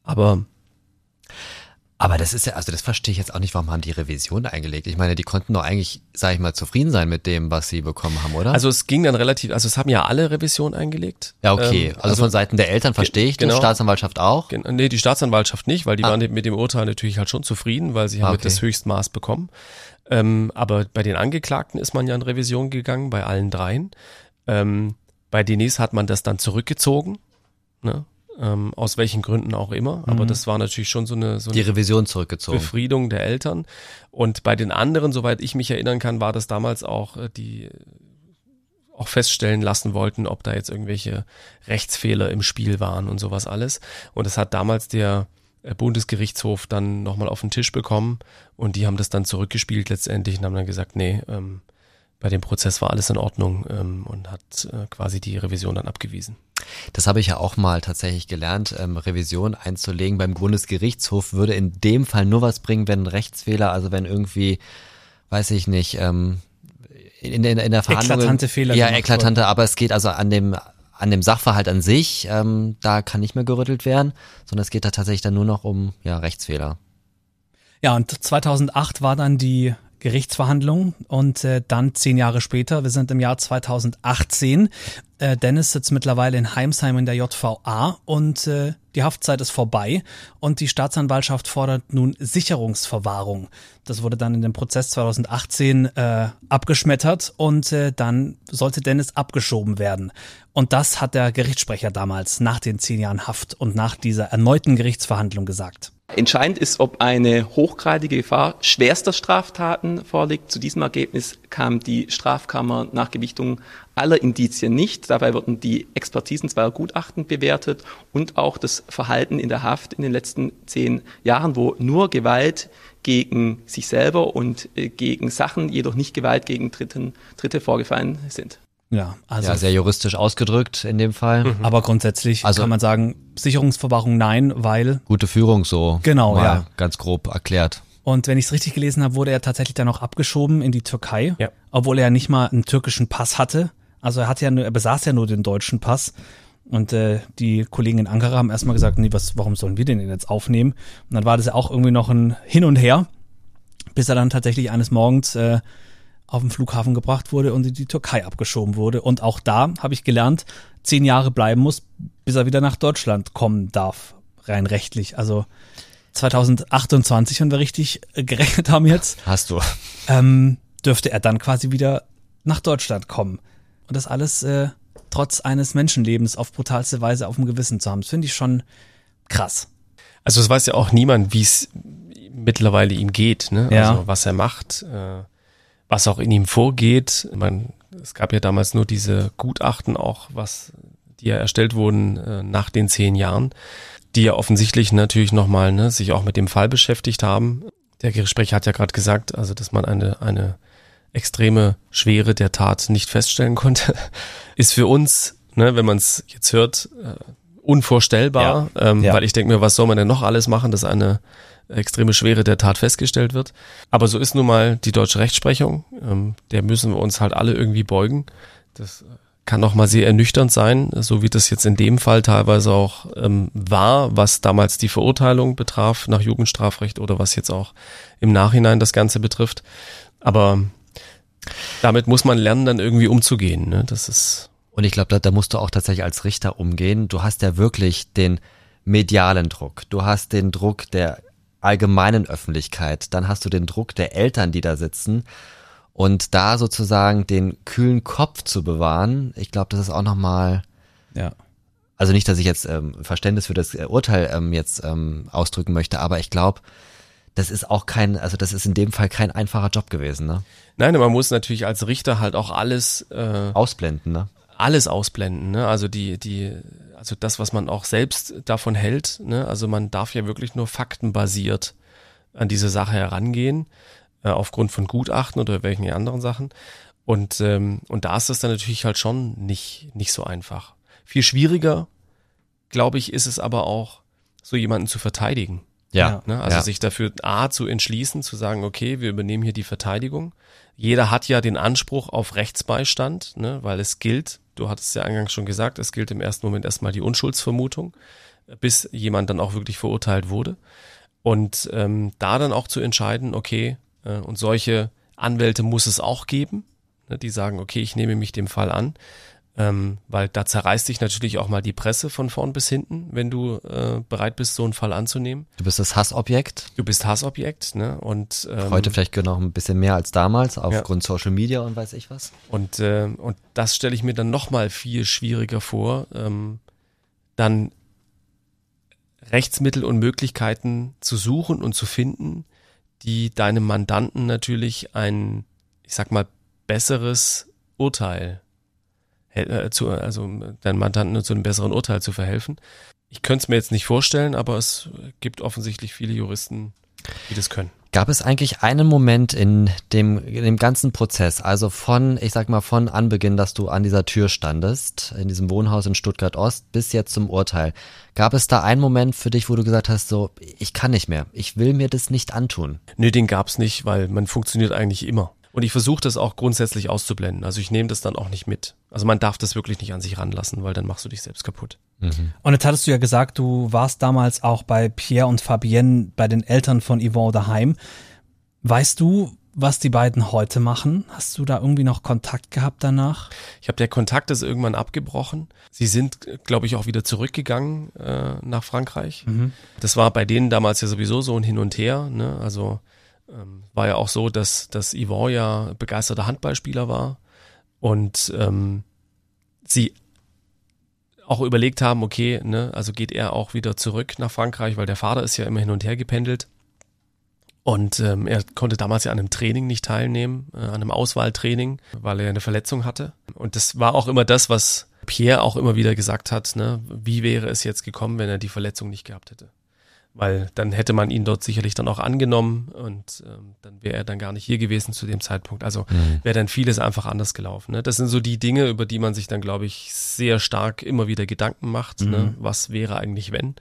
Aber Aber das ist ja, also das verstehe ich jetzt auch nicht, warum haben die Revision eingelegt? Ich meine, die konnten doch eigentlich, sag ich mal, zufrieden sein mit dem, was sie bekommen haben, oder? Also es ging dann relativ, also es haben ja alle Revision eingelegt. ja, okay. Ähm, also, von Seiten der Eltern verstehe ich genau. das, Staatsanwaltschaft auch. Gen- Nee, die Staatsanwaltschaft nicht, weil die Ah. waren mit dem Urteil natürlich halt schon zufrieden, weil sie Ah, haben okay. das Höchstmaß bekommen. Ähm, aber bei den Angeklagten ist man ja in Revision gegangen, bei allen dreien. Ähm, bei Denise hat man das dann zurückgezogen, ne? Ähm, aus welchen Gründen auch immer. Aber das war natürlich schon so eine, so Die eine Revision zurückgezogen. Befriedung der Eltern. Und bei den anderen, soweit ich mich erinnern kann, war das damals auch, äh, die auch feststellen lassen wollten, ob da jetzt irgendwelche Rechtsfehler im Spiel waren und sowas alles. Und das hat damals der äh, Bundesgerichtshof dann nochmal auf den Tisch bekommen und die haben das dann zurückgespielt letztendlich und haben dann gesagt, nee, ähm, bei dem Prozess war alles in Ordnung ähm, und hat äh, quasi die Revision dann abgewiesen. Das habe ich ja auch mal tatsächlich gelernt, ähm, Revision einzulegen beim Bundesgerichtshof würde in dem Fall nur was bringen, wenn ein Rechtsfehler, also wenn irgendwie, weiß ich nicht, ähm, in, in, in der Verhandlung. Eklatante Fehler Ja, eklatante, aber es geht also an dem an dem Sachverhalt an sich, ähm, da kann nicht mehr gerüttelt werden, sondern es geht da tatsächlich dann nur noch um ja, Rechtsfehler. Ja, und 2008 war dann die Gerichtsverhandlung und äh, dann zehn Jahre später, wir sind im Jahr 2018, äh, Dennis sitzt mittlerweile in Heimsheim in der JVA und äh, die Haftzeit ist vorbei und die Staatsanwaltschaft fordert nun Sicherungsverwahrung. Das wurde dann in dem Prozess 2018 äh, abgeschmettert und äh, dann sollte Dennis abgeschoben werden. Und das hat der Gerichtssprecher damals nach den zehn Jahren Haft und nach dieser erneuten Gerichtsverhandlung gesagt. Entscheidend ist, ob eine hochgradige Gefahr schwerster Straftaten vorliegt. Zu diesem Ergebnis kam die Strafkammer nach Gewichtung aller Indizien nicht. Dabei wurden die Expertisen zweier Gutachten bewertet und auch das Verhalten in der Haft in den letzten zehn Jahren, wo nur Gewalt gegen sich selber und äh, gegen Sachen, jedoch nicht Gewalt gegen Dritten, Dritte vorgefallen sind. Ja, also ja, sehr juristisch ausgedrückt in dem Fall. Aber grundsätzlich Also- kann man sagen, Sicherungsverwahrung nein, weil, Gute Führung so. Genau, mal ja. Ganz grob erklärt. und wenn ich es richtig gelesen habe, wurde er tatsächlich dann auch abgeschoben in die Türkei, Ja. obwohl er ja nicht mal einen türkischen Pass hatte. Also er hatte ja nur, er besaß ja nur den deutschen Pass. Und äh, die Kollegen in Ankara haben erstmal gesagt, nee, was, warum sollen wir den denn jetzt aufnehmen? Und dann war das ja auch irgendwie noch ein Hin und Her, bis er dann tatsächlich eines Morgens äh, auf den Flughafen gebracht wurde und in die Türkei abgeschoben wurde. Und auch da habe ich gelernt, zehn Jahre bleiben muss, bis er wieder nach Deutschland kommen darf, rein rechtlich. Also 2028, wenn wir richtig äh, gerechnet haben jetzt, Hast du. ähm, dürfte er dann quasi wieder nach Deutschland kommen. Und das alles äh, trotz eines Menschenlebens auf brutalste Weise auf dem Gewissen zu haben. Das finde ich schon krass. Also es weiß ja auch niemand, wie es mittlerweile ihm geht, ne? Ja. Also was er macht, äh, was auch in ihm vorgeht. Man, es gab ja damals nur diese Gutachten auch, was die ja erstellt wurden äh, nach den zehn Jahren, die ja offensichtlich natürlich nochmal ne, sich auch mit dem Fall beschäftigt haben. Der Gerichtssprecher hat ja gerade gesagt, also dass man eine eine extreme Schwere der Tat nicht feststellen konnte, ist für uns, ne, wenn man es jetzt hört, äh, unvorstellbar, Ähm, Ja. weil ich denke mir, was soll man denn noch alles machen, dass eine extreme Schwere der Tat festgestellt wird. Aber so ist nun mal die deutsche Rechtsprechung. Ähm, der müssen wir uns halt alle irgendwie beugen. Das kann auch mal sehr ernüchternd sein, so wie das jetzt in dem Fall teilweise auch ähm, war, was damals die Verurteilung betraf nach Jugendstrafrecht oder was jetzt auch im Nachhinein das Ganze betrifft. Aber damit muss man lernen, dann irgendwie umzugehen. Ne? Das ist Und ich glaube, da, da musst du auch tatsächlich als Richter umgehen. Du hast ja wirklich den medialen Druck. Du hast den Druck der allgemeinen Öffentlichkeit. Dann hast du den Druck der Eltern, die da sitzen. Und da sozusagen den kühlen Kopf zu bewahren, ich glaube, das ist auch nochmal, Ja. also nicht, dass ich jetzt ähm, Verständnis für das äh, Urteil ähm, jetzt ähm, ausdrücken möchte, aber ich glaube, das ist auch kein, also das ist in dem Fall kein einfacher Job gewesen, ne? Nein, man muss natürlich als Richter halt auch alles äh, Ausblenden, ne? Alles ausblenden, ne? Also die, die, also das, was man auch selbst davon hält, ne? Also man darf ja wirklich nur faktenbasiert an diese Sache herangehen, äh, aufgrund von Gutachten oder welchen anderen Sachen. Und, ähm, und da ist das dann natürlich halt schon nicht, nicht so einfach. Viel schwieriger, glaube ich, ist es aber auch, so jemanden zu verteidigen. Ja. Ne? Also ja. sich dafür A zu entschließen, zu sagen, okay, wir übernehmen hier die Verteidigung. Jeder hat ja den Anspruch auf Rechtsbeistand, ne? weil es gilt, du hattest ja eingangs schon gesagt, es gilt im ersten Moment erstmal die Unschuldsvermutung, bis jemand dann auch wirklich verurteilt wurde. Und ähm, da dann auch zu entscheiden, okay, äh, und solche Anwälte muss es auch geben, ne, die sagen, okay, ich nehme mich dem Fall an, ähm, weil da zerreißt dich natürlich auch mal die Presse von vorn bis hinten, wenn du äh, bereit bist, so einen Fall anzunehmen. Du bist das Hassobjekt. Du bist Hassobjekt, ne? Und ähm, Heute vielleicht noch ein bisschen mehr als damals, aufgrund Social Media und weiß ich was. Und, äh, und das stelle ich mir dann nochmal viel schwieriger vor, ähm, dann Rechtsmittel und Möglichkeiten zu suchen und zu finden, die deinem Mandanten natürlich ein, ich sag mal, besseres Urteil, äh, zu, also deinem Mandanten zu einem besseren Urteil zu verhelfen. Ich könnte es mir jetzt nicht vorstellen, aber es gibt offensichtlich viele Juristen, die das können. Gab es eigentlich einen Moment in dem, in dem ganzen Prozess, also von, ich sag mal, von Anbeginn, dass du an dieser Tür standest, in diesem Wohnhaus in Stuttgart Ost, bis jetzt zum Urteil, gab es da einen Moment für dich, wo du gesagt hast, so, ich kann nicht mehr, ich will mir das nicht antun? Nö, den gab's nicht, weil man funktioniert eigentlich immer. Und ich versuche das auch grundsätzlich auszublenden. Also ich nehme das dann auch nicht mit. Also man darf das wirklich nicht an sich ranlassen, weil dann machst du dich selbst kaputt. Und jetzt hattest du ja gesagt, du warst damals auch bei Pierre und Fabienne, bei den Eltern von Yvonne daheim. Weißt du, was die beiden heute machen? Hast du da irgendwie noch Kontakt gehabt danach? Ich habe der Kontakt ist irgendwann abgebrochen. Sie sind, glaube ich, auch wieder zurückgegangen äh, nach Frankreich. Das war bei denen damals ja sowieso so ein Hin und Her. Ne? Also ähm, war ja auch so, dass, dass Yvonne ja begeisterter Handballspieler war und ähm, sie auch überlegt haben, okay, ne, also geht er auch wieder zurück nach Frankreich, weil der Vater ist ja immer hin und her gependelt. Und ähm, er konnte damals ja an einem Training nicht teilnehmen, äh, an einem Auswahltraining, weil er eine Verletzung hatte. Und das war auch immer das, was Pierre auch immer wieder gesagt hat, ne, wie wäre es jetzt gekommen, wenn er die Verletzung nicht gehabt hätte. Weil dann hätte man ihn dort sicherlich dann auch angenommen und ähm, dann wäre er dann gar nicht hier gewesen zu dem Zeitpunkt. Also wäre dann vieles einfach anders gelaufen. Ne? Das sind so die Dinge, über die man sich dann, glaube ich, sehr stark immer wieder Gedanken macht. Ne? Was wäre eigentlich, wenn?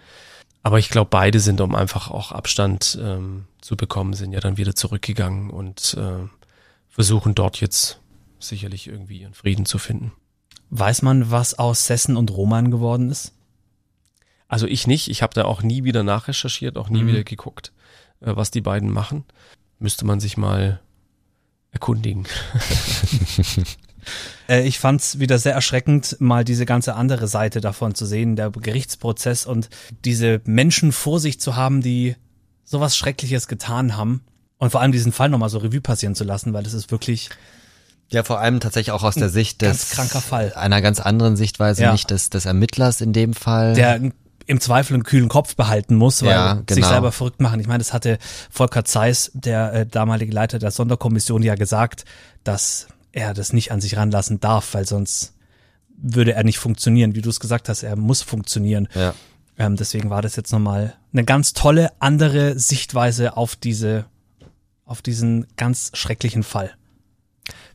Aber ich glaube, beide sind, um einfach auch Abstand ähm, zu bekommen, sind ja dann wieder zurückgegangen und äh, versuchen dort jetzt sicherlich irgendwie ihren Frieden zu finden. Weiß man, was aus Sessen und Roman geworden ist? Also ich nicht. Ich habe da auch nie wieder nachrecherchiert, auch nie wieder geguckt, äh, was die beiden machen. Müsste man sich mal erkundigen. Äh, ich fand's wieder sehr erschreckend, mal diese ganze andere Seite davon zu sehen, der Gerichtsprozess und diese Menschen vor sich zu haben, die sowas Schreckliches getan haben. Und vor allem diesen Fall nochmal so Revue passieren zu lassen, weil das ist wirklich, Ja, vor allem tatsächlich auch aus der Sicht des, ganz kranker Fall. einer ganz anderen Sichtweise, Ja. nicht des, des Ermittlers in dem Fall. der im Zweifel einen kühlen Kopf behalten muss, weil Ja, sich genau. selber verrückt machen. Ich meine, das hatte Volker Zeiss, der äh, damalige Leiter der Sonderkommission, ja gesagt, dass er das nicht an sich ranlassen darf, weil sonst würde er nicht funktionieren. Wie du es gesagt hast, er muss funktionieren. ja. Ähm, deswegen war das jetzt nochmal eine ganz tolle andere Sichtweise auf diese, auf diesen ganz schrecklichen Fall.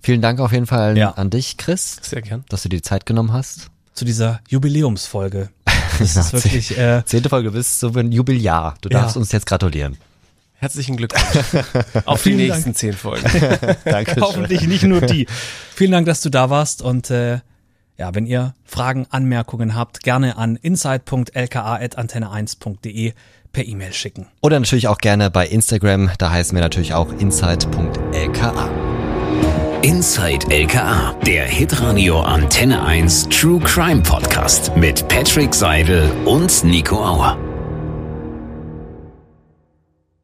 Vielen Dank auf jeden Fall Ja. an dich, Chris, Sehr gern. dass du dir die Zeit genommen hast. Zu dieser Jubiläumsfolge. Das ist wirklich, äh, Zehnte Folge bis zu einem Jubiläar. Du Ja. darfst uns jetzt gratulieren. Herzlichen Glückwunsch auf die nächsten Dank. zehn Folgen. Danke. Hoffentlich nicht nur die. Vielen Dank, dass du da warst und äh, ja, wenn ihr Fragen, Anmerkungen habt, gerne an insight.lka.antenne1.de per E-Mail schicken. Oder natürlich auch gerne bei Instagram. Da heißen wir natürlich auch insight.lka. Inside LKA, der Hitradio Antenne 1 True Crime Podcast mit Patrick Seidel und Nico Auer.